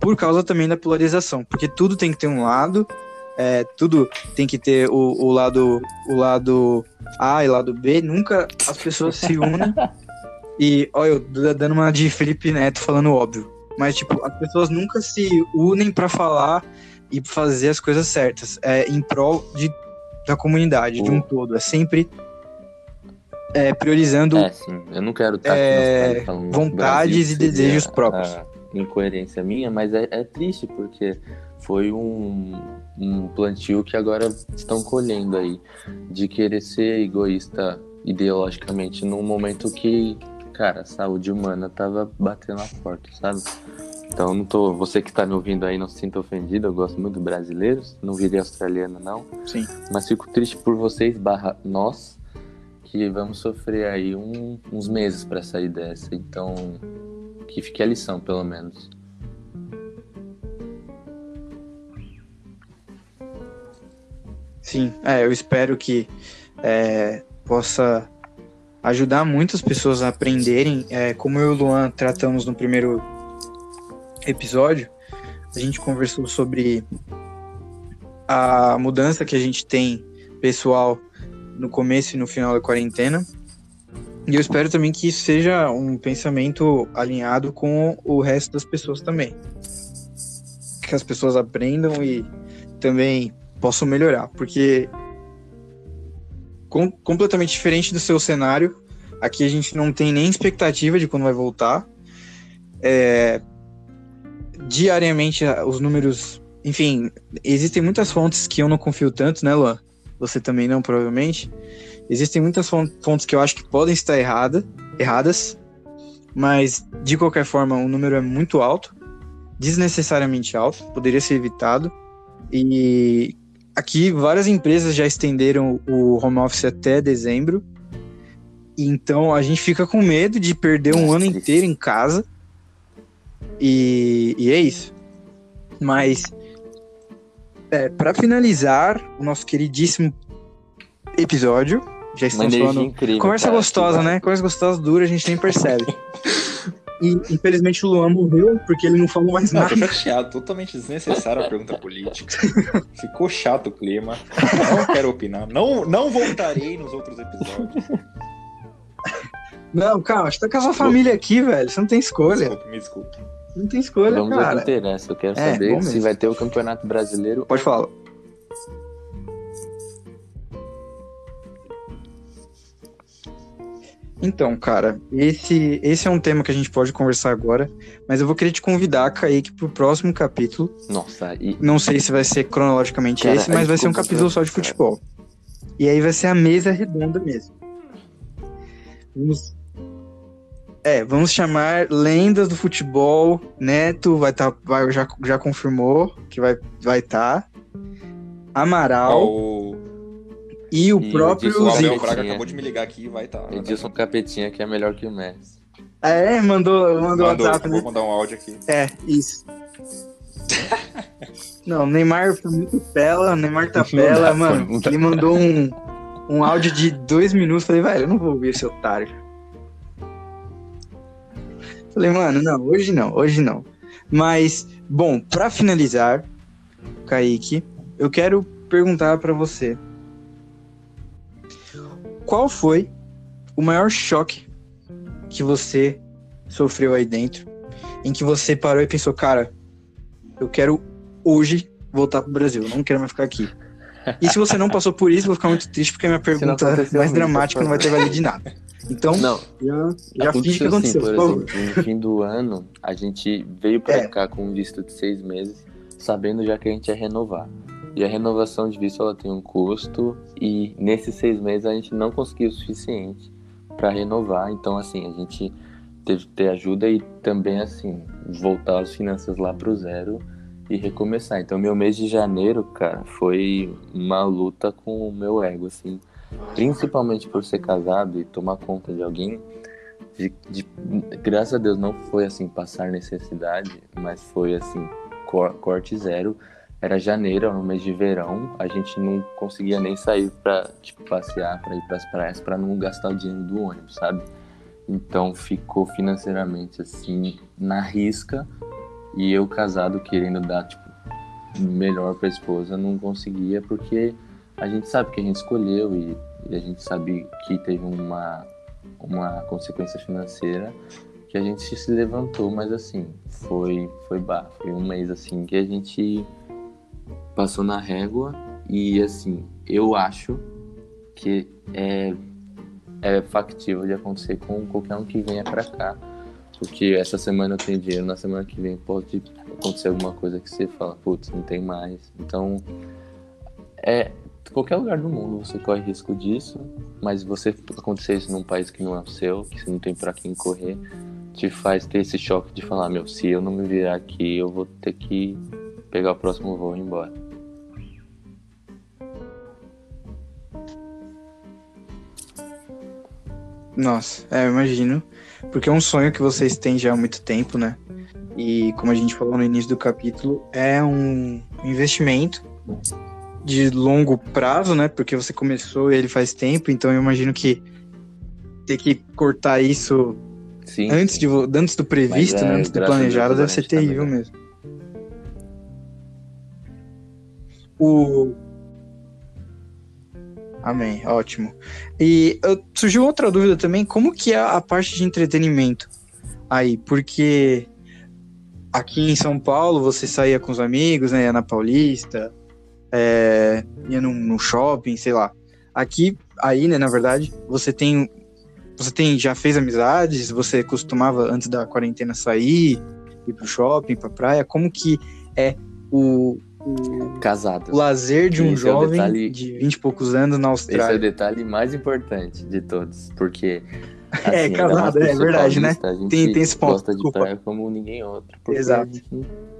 por causa também da polarização, porque tudo tem que ter um lado, é, tudo tem que ter o, o lado o lado A e lado B, nunca as pessoas se unem. E olha, eu dando uma de Felipe Neto falando óbvio, mas tipo, as pessoas nunca se unem pra falar e fazer as coisas certas, é em prol de, da comunidade, de um todo, é sempre é, priorizando É, sim. Eu não quero estar É, falando vontades Brasil e desejos próprios. incoerência minha, mas é, é triste porque foi um, um plantio que agora estão colhendo aí de querer ser egoísta ideologicamente num momento que, cara, a saúde humana tava batendo a porta, sabe? Então não tô, você que tá me ouvindo aí não se sinta ofendido, eu gosto muito de brasileiros, não virei australiano não, Sim. mas fico triste por vocês barra nós que vamos sofrer aí um- uns meses para sair dessa. Então, que fique a lição, pelo menos. Sim, é, eu espero que é, possa ajudar muitas pessoas a aprenderem. É, como eu e o Luan tratamos no primeiro episódio, a gente conversou sobre a mudança que a gente tem pessoal no começo e no final da quarentena. E eu espero também que isso seja um pensamento alinhado com o resto das pessoas também. Que as pessoas aprendam e também possam melhorar, porque com, completamente diferente do seu cenário, aqui a gente não tem nem expectativa de quando vai voltar. É, diariamente os números, enfim, existem muitas fontes que eu não confio tanto, né, Luan? Você também não, provavelmente. Existem muitas fontes que eu acho que podem estar errada, erradas, mas de qualquer forma o número é muito alto, desnecessariamente alto, poderia ser evitado. E aqui várias empresas já estenderam o home office até dezembro. Então a gente fica com medo de perder um ano inteiro em casa. E, e é isso. Mas é, para finalizar o nosso queridíssimo episódio, já estamos falando. Incrível, Conversa cara, gostosa, né? Conversa gostosa dura, a gente nem percebe. e infelizmente o Luan morreu porque ele não falou mais Não, nada. tô chateado, totalmente desnecessária a pergunta política. Ficou chato o clima. Não quero opinar. Não, não voltarei nos outros episódios. Não, calma, você tá com a sua família aqui, velho. Você não tem escolha. Desculpe, me desculpe. Não tem escolha, Vamos ao que cara. interessa. Eu quero É, saber vamos se mesmo. vai ter o Campeonato Brasileiro. Pode falar. Então, cara, esse, esse é um tema que a gente pode conversar agora, mas eu vou querer te convidar, Kaique, pro próximo capítulo. Nossa, e Não sei se vai ser cronologicamente Cara, esse, mas vai ser um capítulo só de futebol. E aí vai ser a mesa redonda mesmo. Vamos. É, vamos chamar lendas do futebol. Neto vai tá, vai, já, já confirmou que vai estar. Vai tá. Amaral o e o E próprio o Abel Zico. Braga Sim, é. acabou de me ligar aqui e vai estar. Tá, Edilson Capetinha, que é melhor que o Messi. É, mandou, mandou Mandou, WhatsApp, né? vou mandar um áudio aqui. É, isso. Não, o Neymar foi muito pela, o Neymar tá dá, mano. Ele mandou um, um áudio de dois minutos. Falei, velho, eu não vou ouvir esse otário. Falei, mano, não, hoje não, hoje não. Mas, bom, pra finalizar, Kaique, eu quero perguntar pra você. Qual foi o maior choque que você sofreu aí dentro? Em que você parou e pensou, cara, eu quero hoje voltar pro Brasil, eu não quero mais ficar aqui. E se você não passou por isso, eu vou ficar muito triste porque a minha pergunta aconteceu mais comigo, dramática por não vai ter valido de nada. Então, Não, já, já finge que aconteceu, assim, por por favor. exemplo, no fim do ano, a gente veio pra É. cá com um visto de seis meses, sabendo já que a gente ia renovar. E a renovação de visto ela tem um custo e nesses seis meses a gente não conseguiu o suficiente para renovar. Então assim a gente teve que ter ajuda e também assim voltar as finanças lá pro zero e recomeçar. Então meu mês de janeiro, cara, foi uma luta com o meu ego assim, principalmente por ser casado e tomar conta de alguém. De, de- graças a Deus não foi assim passar necessidade, mas foi assim cor- corte zero. Era janeiro, era no mês de verão, a gente não conseguia nem sair pra tipo, passear, pra ir pras praias, pra não gastar o dinheiro do ônibus, sabe? Então ficou financeiramente assim na risca. E eu casado querendo dar tipo melhor pra esposa não conseguia porque a gente sabe que a gente escolheu e, e a gente sabe que teve uma uma consequência financeira que a gente se levantou, mas assim, foi foi bah, foi um mês assim que a gente passou na régua e assim, eu acho que é é factível de acontecer com qualquer um que venha pra cá. Porque essa semana eu tenho dinheiro, na semana que vem pode acontecer alguma coisa que você fala, putz, não tem mais. Então, é qualquer lugar do mundo você corre risco disso, mas você acontecer isso num país que não é o seu, que você não tem pra quem correr, te faz ter esse choque de falar, meu, se eu não me virar aqui, eu vou ter que pegar o próximo voo e ir embora. Nossa, é, eu imagino. Porque é um sonho que vocês têm já há muito tempo, né? E como a gente falou no início do capítulo, é um investimento de longo prazo, né? Porque você começou ele faz tempo, então eu imagino que ter que cortar isso Sim. antes, de, antes do previsto, Mas, é, né? antes do planejado, deve a ser terrível melhor. mesmo. O... Amém, ótimo. E surgiu outra dúvida também, como que é a parte de entretenimento aí? Porque aqui em São Paulo você saía com os amigos, né? Ia na Paulista, é, ia no, no shopping, sei lá. Aqui, aí, né, na verdade, você tem. Você tem, já fez amizades? Você costumava, antes da quarentena, sair, ir pro shopping, pra praia? Como que é o, o, Casados. lazer de um Esse é jovem detalhe- de 20 e poucos anos na Esse é o Austrália? detalhe mais importante de todos, porque. É, ainda casado, mais por é ser verdade, né? paulista, A gente Tem- tem esse ponto, gosta de desculpa. praia como ninguém outro. Porque Exato.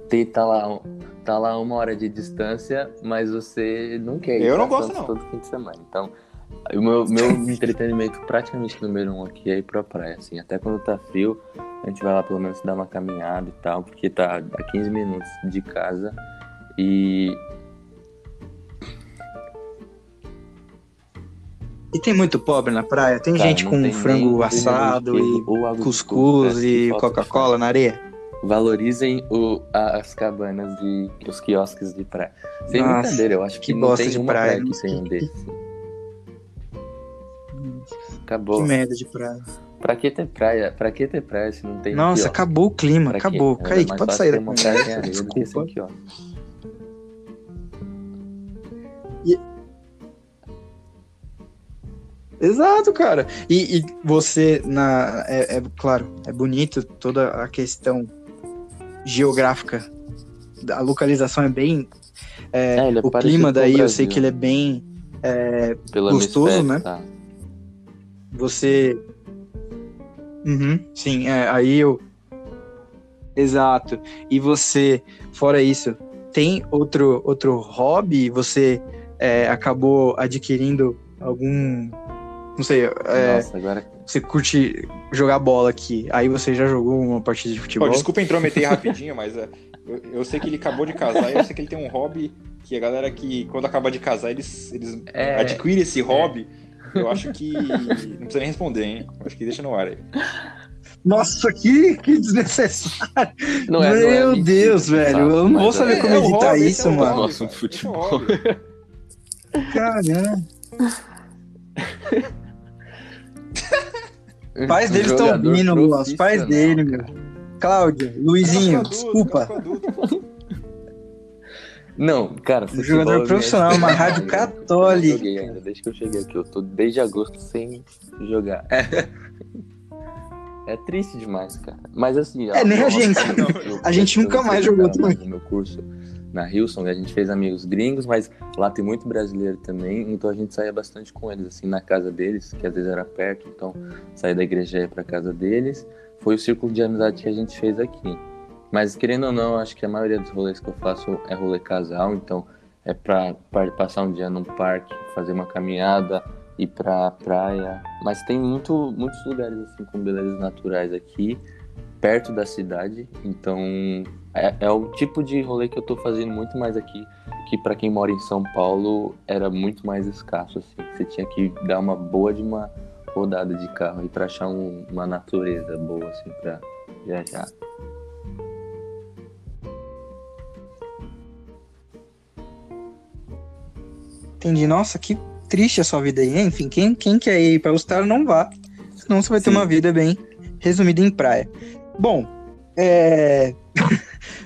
Tem, tá, lá, tá lá uma hora de distância, mas você não quer ir Eu não gosto, não. todo fim de semana. Então, o meu, meu entretenimento praticamente número um aqui é ir pra praia, assim. Até quando tá frio, a gente vai lá pelo menos dar uma caminhada e tal, porque tá a 15 minutos de casa. E E tem muito pobre na praia? Tem Cara, gente com tem frango assado e cuscuz coco, e que de Coca-Cola na areia? Valorizem o- as cabanas de os quiosques de praia. Sem Nossa, brincadeira, eu acho que, que não tem de uma praia, praia, que tenha um tem- desses. Que Acabou. merda de praia. Pra que ter praia? Pra que ter praia se não tem Nossa, quiosque? acabou o clima, Pra acabou. É Kaique, pode sair da praia que Desculpa. Quiosque. Exato, cara. E, e você, na, é, é claro, é bonito toda a questão geográfica. A localização é bem. é, É, é o clima daí, eu sei que ele é bem. Pelo Gostoso, né? Tá. Você. Uhum, sim, é, aí eu. Exato. E você, fora isso, tem outro, outro hobby? Você é, acabou adquirindo algum. Não sei, é, Nossa, agora. você curte jogar bola aqui. Aí você já jogou uma partida de Pô, futebol? desculpa intrometer rapidinho, mas é, eu, eu sei que ele acabou de casar e eu sei que ele tem um hobby que a galera que, quando acaba de casar, eles, eles É, adquirem esse hobby. Eu acho que. Não precisa nem responder, hein? Eu Acho que deixa no ar aí. Nossa, que, que desnecessário! não é, não é Meu Deus, velho. Eu não vou é- saber como o editar isso, é mano. hobby, Nossa, um cara, esse é o futebol. Caramba. Pais dele estão ouvindo, Luan. Os pais profissional, dele, meu. cara. Cláudia, Luizinho, adulto, desculpa. Não, cara, Um futebol jogador eu profissional, uma rádio Eu católica. não joguei ainda, desde que eu cheguei aqui. Eu tô desde agosto sem jogar. É, é triste demais, cara. Mas assim. É, nem a gente. A gente nunca mais jogou também. No meu curso na Hilson, a gente fez amigos gringos, mas lá tem muito brasileiro também, então a gente saía bastante com eles, assim, na casa deles, que às vezes era perto, então saía da igreja e ia casa deles. Foi o círculo de amizade que a gente fez aqui. Mas querendo ou não, acho que a maioria dos rolês que eu faço é rolê casal, então é pra passar um dia num parque, fazer uma caminhada, ir pra praia. Mas tem muito, muitos lugares assim com belezas naturais aqui, perto da cidade. Então é, é o tipo de rolê que eu tô fazendo muito mais aqui, que pra quem mora em São Paulo era muito mais escasso. Assim. Você tinha que dar uma boa de uma rodada de carro e pra achar um- uma natureza boa assim pra viajar. Entendi. Nossa, que triste a sua vida aí. hein? Enfim, quem, quem quer ir pra Austrália não vá. Senão você vai ter Sim. uma vida bem resumida em praia. Bom, é...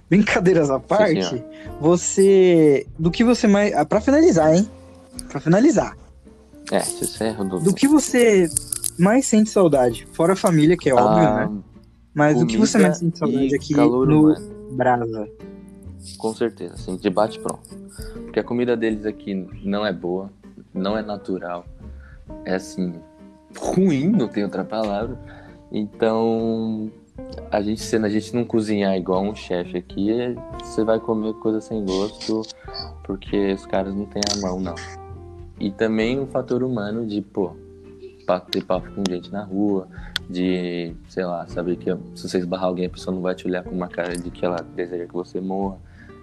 brincadeiras à parte, senhor. você... Do que você mais... Ah, pra finalizar, hein? Pra finalizar. É, se você é Rodolfo. Do que você mais sente saudade? Fora a família, que é óbvio, Ah, né? Mas do que você mais sente saudade aqui calor no humano. Brasa? Com certeza, assim, de bate pronto. Porque a comida deles aqui não é boa, não é natural. É assim, ruim, não tem outra palavra. Então, a gente, sendo a gente não cozinhar igual um chefe aqui, você vai comer coisa sem gosto, porque os caras não têm a mão, não. E também o fator humano de, pô, bater papo com gente na rua, de, sei lá, saber que se você esbarrar alguém, a pessoa não vai te olhar com uma cara de que ela deseja que você morra.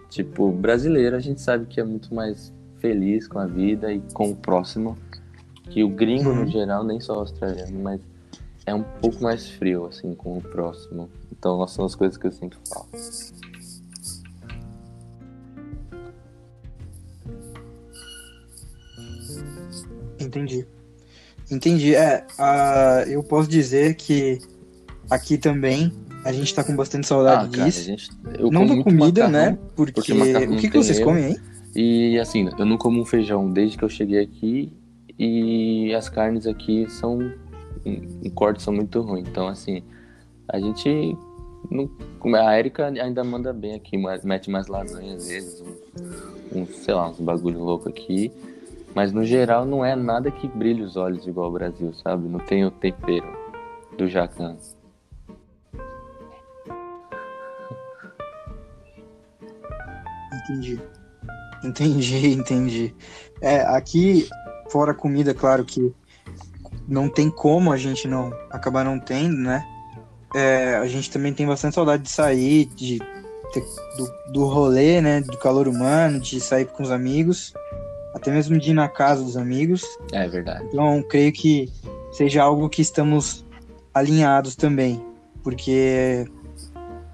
Tipo, brasileiro, a gente sabe que é muito mais feliz com a vida e com o próximo, que o gringo, Uhum. no geral, nem só o australiano, mas é um pouco mais frio, assim, com o próximo. Então, essas são as coisas que eu sinto falta. Entendi. Entendi. É, ah, eu posso dizer que aqui também a gente tá com bastante saudade Ah, cara, disso. gente, Não da comida, macarrão, né? Porque, porque o que, que vocês comem aí? E assim, eu não como feijão desde que eu cheguei aqui e as carnes aqui são em em corte são muito ruins. Então assim, a gente não, a Erika ainda manda bem aqui, mete mais lasanha às vezes, uns, uns, sei lá, uns bagulho louco aqui. Mas no geral não é nada que brilhe os olhos igual o Brasil, sabe? Não tem o tempero do jacan. Entendi. Entendi, entendi. É, aqui, fora comida, claro que não tem como a gente não acabar não tendo, né? É, a gente também tem bastante saudade de sair, de ter- do, do rolê, né? Do calor humano, de sair com os amigos, até mesmo de ir na casa dos amigos. É verdade. Então, creio que seja algo que estamos alinhados também, porque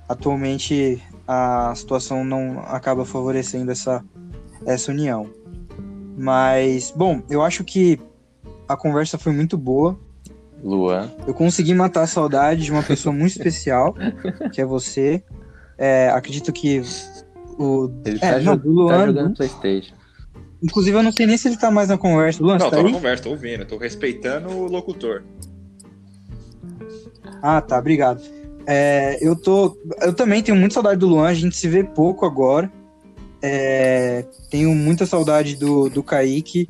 atualmente a situação não acaba favorecendo essa, essa união. Mas, bom, eu acho que a conversa foi muito boa. Luan, Eu consegui matar a saudade de uma pessoa muito especial, que é você. É, acredito que o. ele É, tá, não, jo- do Luan, tá jogando. Playstation. Inclusive, eu não sei nem se ele tá mais na conversa. Luan, Não, tá tô na conversa, tô ouvindo, tô respeitando o locutor. Ah, tá, obrigado. É, eu tô. Eu também tenho muita saudade do Luan, a gente se vê pouco agora. É, tenho muita saudade do, do Kaique,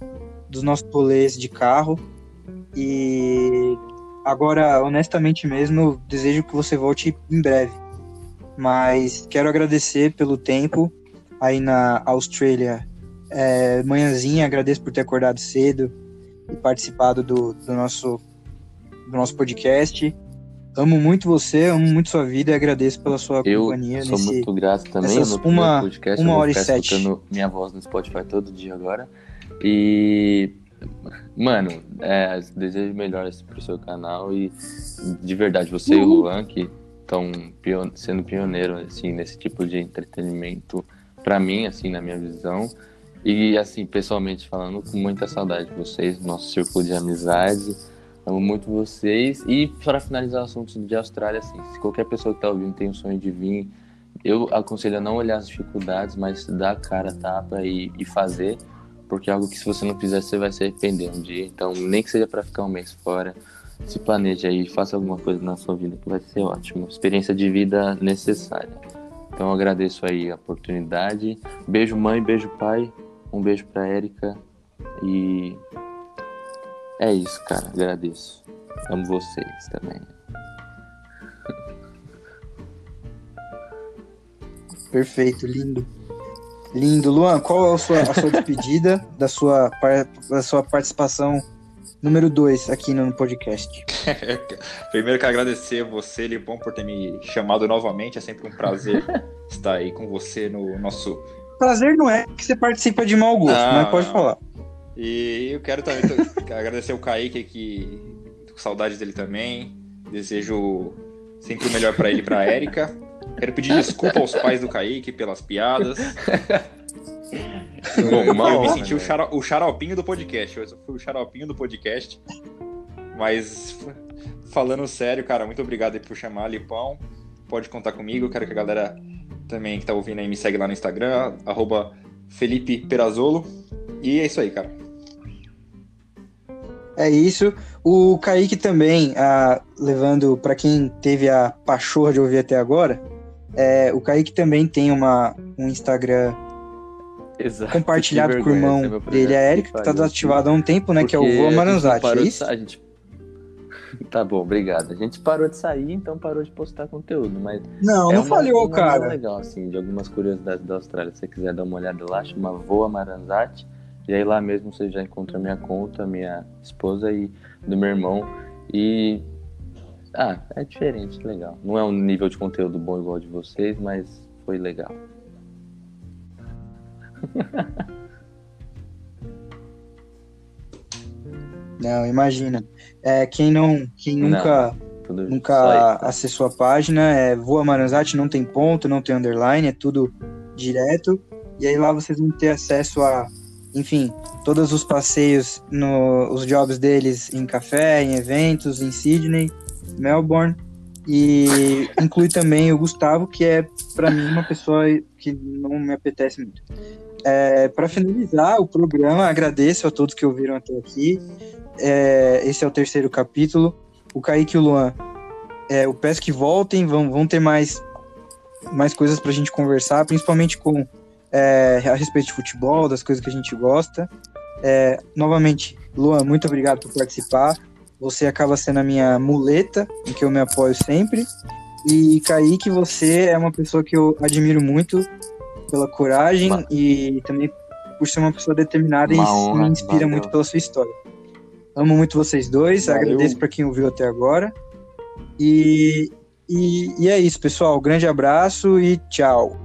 dos nossos rolês de carro. E agora, honestamente mesmo, eu desejo que você volte em breve. Mas quero agradecer pelo tempo aí na Austrália. É, manhãzinha, agradeço por ter acordado cedo e participado do, do nosso, do nosso podcast. Amo muito você, amo muito sua vida e agradeço pela sua Eu companhia sou nesse. muito grato também. nessas no primeiro uma- podcast, uma eu hora e sete. minha voz no Spotify todo dia agora. E, mano, é, desejo melhores pro seu canal e de verdade, você e o Luan, que estão sendo pioneiro assim, nesse tipo de entretenimento, pra mim, assim, na minha visão. E, assim, pessoalmente falando, com muita saudade de vocês, nosso círculo de amizade. Amo muito vocês. E para finalizar o assunto de Austrália, assim, se qualquer pessoa que tá ouvindo tem um sonho de vir, eu aconselho a não olhar as dificuldades, mas dar a cara, a tapa e, e fazer, porque é algo que se você não fizer, você vai se arrepender um dia. Então, nem que seja para ficar um mês fora, se planeje aí, faça alguma coisa na sua vida que vai ser ótimo. Experiência de vida necessária. Então, eu agradeço aí a oportunidade. Beijo, mãe, beijo, pai. Um beijo pra Érica. E é isso, cara. Agradeço. Amo vocês também. Perfeito, lindo. Lindo. Luan, qual é a sua, a sua despedida da sua, da sua participação número 2 aqui no podcast? Primeiro quero agradecer você, Lipão, por ter me chamado novamente. É sempre um prazer estar aí com você no nosso. Prazer não é que você participa de mau gosto, Não, mas pode não. falar. E eu quero também agradecer o Kaique, que tô com saudades dele também. Desejo sempre o melhor pra ele e pra Érica. Quero pedir desculpa aos pais do Kaique pelas piadas. Eu, Bom, eu me senti o, né? xaro- o xaropinho do podcast. Eu fui o xaropinho do podcast. Mas falando sério, cara, muito obrigado aí por chamar, Lipão. Pode contar comigo. Quero que a galera também que tá ouvindo aí me segue lá no Instagram, arroba Felipe Perazolo. E é isso aí, cara. É isso. O Kaique também, ah, levando para quem teve a pachorra de ouvir até agora, é, o Kaique também tem uma, um Instagram Exato. compartilhado com o irmão é dele, projeto a Erika, que tá desativado há um tempo, né? Que é o a gente não Maranzati, é sa- a gente... Tá bom, obrigado. A gente parou de sair, então parou de postar conteúdo, mas Não, é não uma, falhou, uma cara. legal, assim, de algumas curiosidades da Austrália. Se você quiser dar uma olhada lá, chama Voa Maranzati. E aí lá mesmo você já encontra a minha conta, minha esposa e do meu irmão. E. Ah, é diferente, legal. Não é um nível de conteúdo bom igual de vocês, mas foi legal. Não, imagina. É, quem não, quem Não. nunca, só nunca acessou a página, é Voa Maranzati, não tem ponto, não tem underline, é tudo direto. E aí lá vocês vão ter acesso a enfim, todos os passeios, no, os jobs deles em café, em eventos, em Sydney, Melbourne. E inclui também o Gustavo, que é, para mim, uma pessoa que não me apetece muito. É, para finalizar o programa, agradeço a todos que ouviram até aqui. É, esse é o terceiro capítulo. O Kaique e o Luan, é, eu peço que voltem, vão, vão ter mais, mais coisas para a gente conversar, principalmente com é, a respeito de futebol, das coisas que a gente gosta. É, novamente, Luan, muito obrigado por participar. Você acaba sendo a minha muleta, em que eu me apoio sempre. E Kaique, você é uma pessoa que eu admiro muito pela coragem e também por ser uma pessoa determinada uma e honra, me inspira valeu. muito pela sua história. Amo muito vocês dois, valeu. agradeço para quem ouviu até agora. E, e, e é isso, pessoal. grande abraço e tchau.